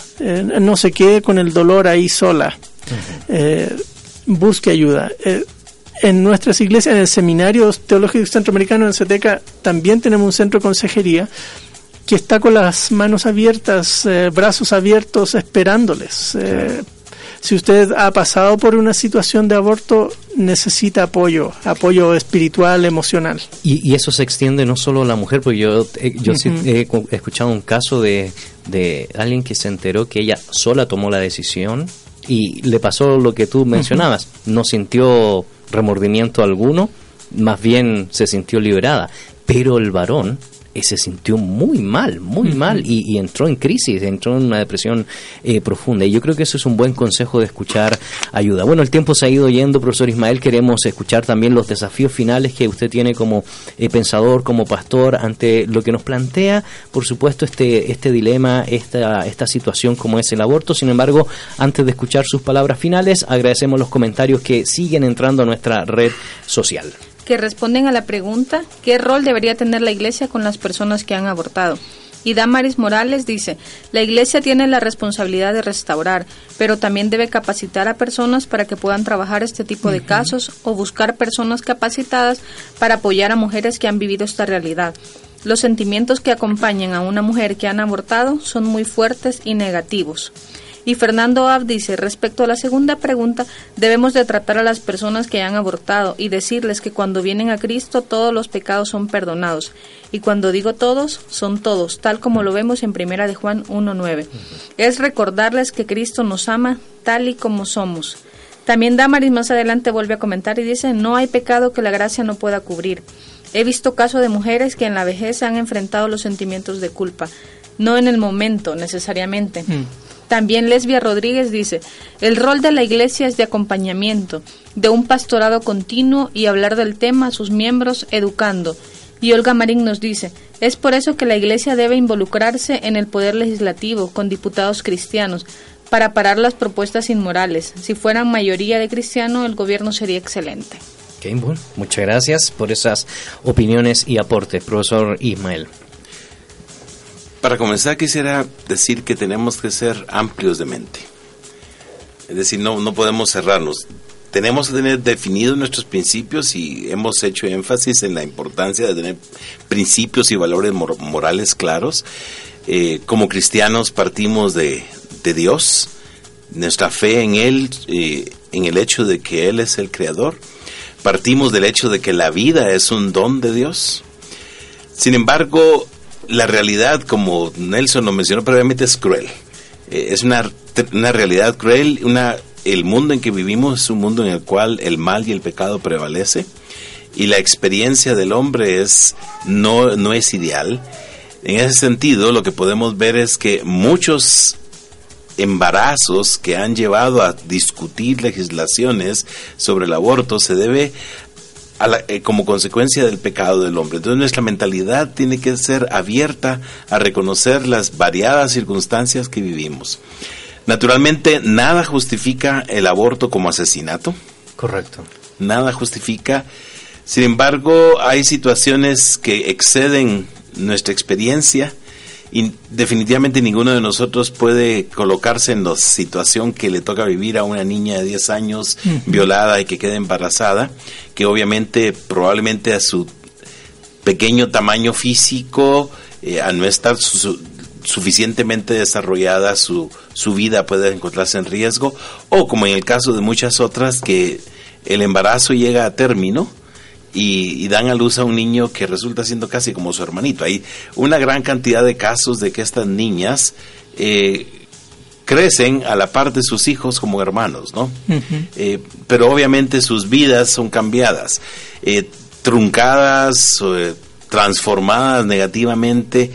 No se quede con el dolor ahí sola. Busque ayuda. En nuestras iglesias, en el Seminario Teológico Centroamericano en CETECA, también tenemos un centro de consejería que está con las manos abiertas, eh, brazos abiertos, esperándoles. Eh, si usted ha pasado por una situación de aborto, necesita apoyo, apoyo espiritual, emocional. Y, y eso se extiende no solo a la mujer, porque yo, eh, yo he escuchado un caso de, de alguien que se enteró que ella sola tomó la decisión y le pasó lo que tú mencionabas. No sintió remordimiento alguno, más bien se sintió liberada. Pero el varón eh, se sintió muy mal, muy mal y, y entró en crisis, entró en una depresión eh, profunda. Y yo creo que eso es un buen consejo de escuchar ayuda. Bueno, el tiempo se ha ido yendo, profesor Ismael, queremos escuchar también los desafíos finales que usted tiene como eh, pensador, como pastor, ante lo que nos plantea, por supuesto, este, este dilema, esta, esta situación como es el aborto. Sin embargo, antes de escuchar sus palabras finales, agradecemos los comentarios que siguen entrando a nuestra red social. Que responden a la pregunta ¿qué rol debería tener la Iglesia con las personas que han abortado? Y Damaris Morales dice, la Iglesia tiene la responsabilidad de restaurar, pero también debe capacitar a personas para que puedan trabajar este tipo de casos o buscar personas capacitadas para apoyar a mujeres que han vivido esta realidad. Los sentimientos que acompañan a una mujer que han abortado son muy fuertes y negativos. Y Fernando Ab dice, respecto a la segunda pregunta, debemos de tratar a las personas que han abortado y decirles que cuando vienen a Cristo todos los pecados son perdonados. Y cuando digo todos, son todos, tal como lo vemos en Primera de Juan 1.9. Es recordarles que Cristo nos ama tal y como somos. También Damaris más adelante vuelve a comentar y dice, no hay pecado que la gracia no pueda cubrir. He visto casos de mujeres que en la vejez han enfrentado los sentimientos de culpa, no en el momento necesariamente. También Lesbia Rodríguez dice, el rol de la iglesia es de acompañamiento, de un pastorado continuo y hablar del tema a sus miembros educando. Y Olga Marín nos dice, es por eso que la iglesia debe involucrarse en el poder legislativo con diputados cristianos para parar las propuestas inmorales. Si fueran mayoría de cristianos, el gobierno sería excelente. Muchas gracias por esas opiniones y aportes, profesor Ismael. Para comenzar quisiera decir que tenemos que ser amplios de mente. Es decir, no, no podemos cerrarnos. Tenemos que tener definidos nuestros principios y hemos hecho énfasis en la importancia de tener principios y valores mor- morales claros. Eh, como cristianos partimos de, de Dios, nuestra fe en Él, eh, en el hecho de que Él es el creador. Partimos del hecho de que la vida es un don de Dios. Sin embargo, la realidad, como Nelson lo mencionó previamente, es cruel. Eh, es una, una realidad cruel. Una, el mundo en que vivimos es un mundo en el cual el mal y el pecado prevalece. Y la experiencia del hombre es, no, no es ideal. En ese sentido, lo que podemos ver es que muchos embarazos que han llevado a discutir legislaciones sobre el aborto se debe a la- eh, como consecuencia del pecado del hombre. Entonces nuestra mentalidad tiene que ser abierta a reconocer las variadas circunstancias que vivimos. Naturalmente, nada justifica el aborto como asesinato. Correcto. Nada justifica. Sin embargo, hay situaciones que exceden nuestra experiencia y definitivamente ninguno de nosotros puede colocarse en la situación que le toca vivir a una niña de 10 años violada y que queda embarazada, que obviamente probablemente a su pequeño tamaño físico, eh, a no estar su- suficientemente desarrollada, su, su vida puede encontrarse en riesgo, o como en el caso de muchas otras, que el embarazo llega a término y, y dan a luz a un niño que resulta siendo casi como su hermanito. Hay una gran cantidad de casos de que estas niñas eh, crecen a la par de sus hijos como hermanos, ¿no? Eh, pero obviamente sus vidas son cambiadas, eh, truncadas, transformadas negativamente.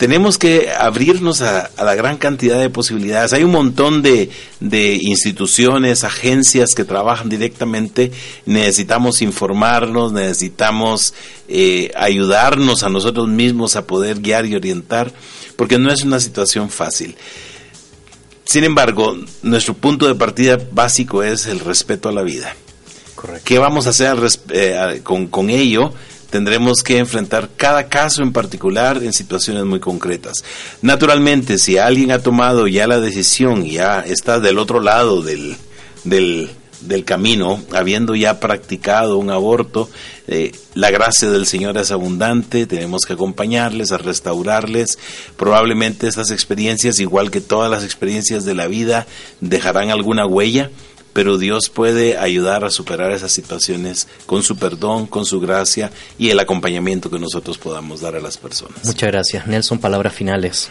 Tenemos que abrirnos a, a la gran cantidad de posibilidades. Hay un montón de, de instituciones, agencias que trabajan directamente. Necesitamos informarnos, necesitamos eh, ayudarnos a nosotros mismos a poder guiar y orientar, porque no es una situación fácil. Sin embargo, nuestro punto de partida básico es el respeto a la vida. Correcto. ¿Qué vamos a hacer eh, con, con ello? Tendremos que enfrentar cada caso en particular en situaciones muy concretas. Naturalmente, si alguien ha tomado ya la decisión y ya está del otro lado del, del, del camino, habiendo ya practicado un aborto, eh, la gracia del Señor es abundante, tenemos que acompañarles, a restaurarles. Probablemente estas experiencias, igual que todas las experiencias de la vida, dejarán alguna huella, pero Dios puede ayudar a superar esas situaciones con su perdón, con su gracia y el acompañamiento que nosotros podamos dar a las personas. Muchas gracias. Nelson, palabras finales.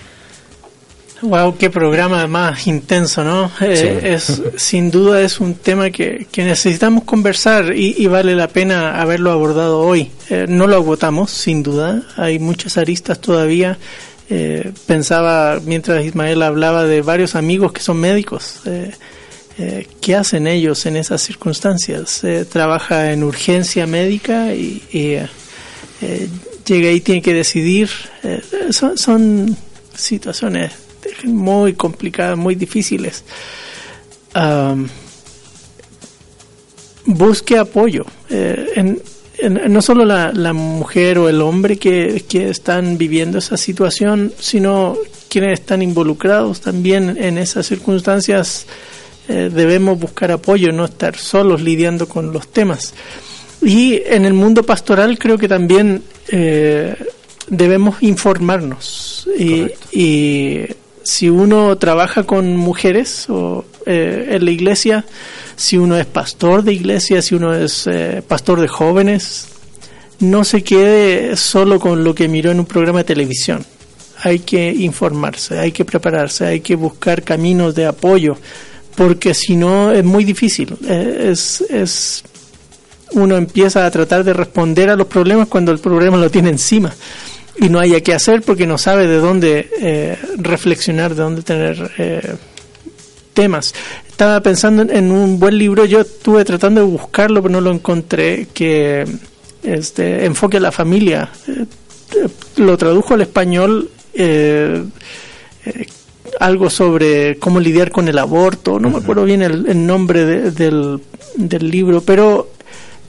Wow, qué programa más intenso, ¿no? Eh, es [LAUGHS] sin duda es un tema que, que necesitamos conversar y, y vale la pena haberlo abordado hoy. Eh, no lo agotamos, sin duda. Hay muchas aristas todavía. Eh, pensaba mientras Ismael hablaba de varios amigos que son médicos. Eh, ¿Qué hacen ellos en esas circunstancias? Eh, trabaja en urgencia médica y, y, eh, eh, llega y tiene que decidir. Son, situaciones muy complicadas, muy difíciles. Busque apoyo. En- no solo la, la mujer o el hombre que, que están viviendo esa situación, sino quienes están involucrados también en esas circunstancias. Eh, debemos buscar apoyo, no estar solos lidiando con los temas. Y en el mundo pastoral creo que también eh, debemos informarnos. Y, y si uno trabaja con mujeres o eh, en la iglesia, si uno es pastor de iglesia, si uno es eh, pastor de jóvenes, no se quede solo con lo que miró en un programa de televisión. Hay que informarse, hay que prepararse, hay que buscar caminos de apoyo, porque si no es muy difícil. Eh, es, es uno empieza a tratar de responder a los problemas cuando el problema lo tiene encima y no haya qué hacer porque no sabe de dónde eh, reflexionar, de dónde tener eh, temas. Estaba pensando en, un buen libro, yo estuve tratando de buscarlo, pero no lo encontré, que este, enfoque a la familia. Eh, lo tradujo al español. Algo sobre cómo lidiar con el aborto, no me acuerdo bien el, el nombre de- del, del libro, pero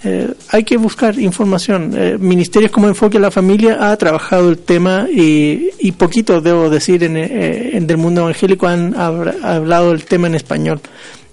eh, hay que buscar información. Eh, ministerios como Enfoque a la Familia ha trabajado el tema y, y poquito, debo decir, en, eh, en del mundo evangélico han hablado del tema en español.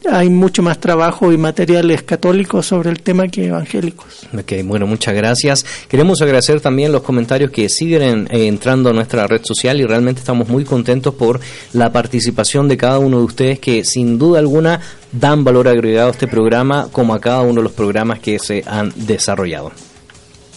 Hay mucho más trabajo y materiales católicos sobre el tema que evangélicos. Ok, bueno, muchas gracias. Queremos agradecer también los comentarios que siguen en- eh, entrando a nuestra red social y realmente estamos muy contentos por la participación de cada uno de ustedes que sin duda alguna dan valor agregado a este programa como a cada uno de los programas que se han desarrollado.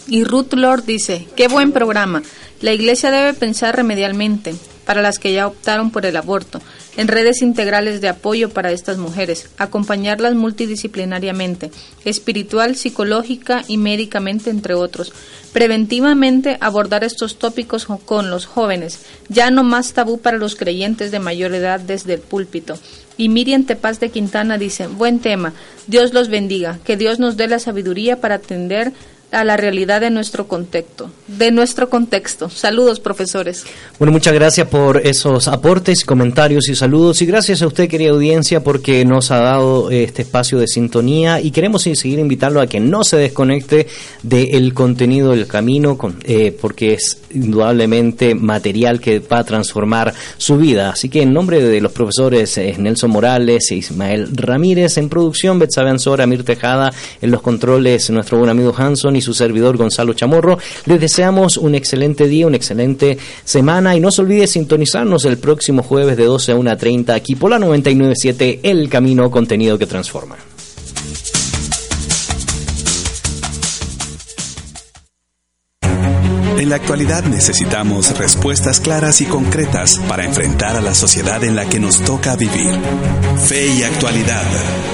Y Ruth Lord dice, qué buen programa. La iglesia debe pensar remedialmente para las que ya optaron por el aborto, en redes integrales de apoyo para estas mujeres, acompañarlas multidisciplinariamente, espiritual, psicológica y médicamente, entre otros. Preventivamente abordar estos tópicos con los jóvenes, ya no más tabú para los creyentes de mayor edad desde el púlpito. Y Miriam Tepaz de Quintana dice, buen tema, Dios los bendiga, que Dios nos dé la sabiduría para atender a la realidad de nuestro contexto, de nuestro contexto. Saludos, profesores. Bueno, muchas gracias por esos aportes, comentarios y saludos. Y gracias a usted, querida audiencia, porque nos ha dado este espacio de sintonía. Y queremos seguir invitarlo a que no se desconecte del contenido del camino, eh, porque es indudablemente material que va a transformar su vida. Así que en nombre de los profesores eh, Nelson Morales e Ismael Ramírez, en producción, Betsabe Ansora, Mir Tejada, en los controles, nuestro buen amigo Hanson y su servidor Gonzalo Chamorro, les deseamos un excelente día, una excelente semana y no se olvide sintonizarnos el próximo jueves de 12 a 1.30 aquí por la 99.7 El Camino, contenido que transforma. En la actualidad necesitamos respuestas claras y concretas para enfrentar a la sociedad en la que nos toca vivir. Fe y actualidad.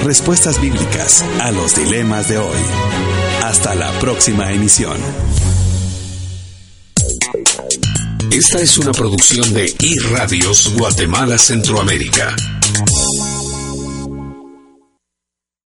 Respuestas bíblicas a los dilemas de hoy. Hasta la próxima emisión. Esta es una producción de iRadios Guatemala Centroamérica.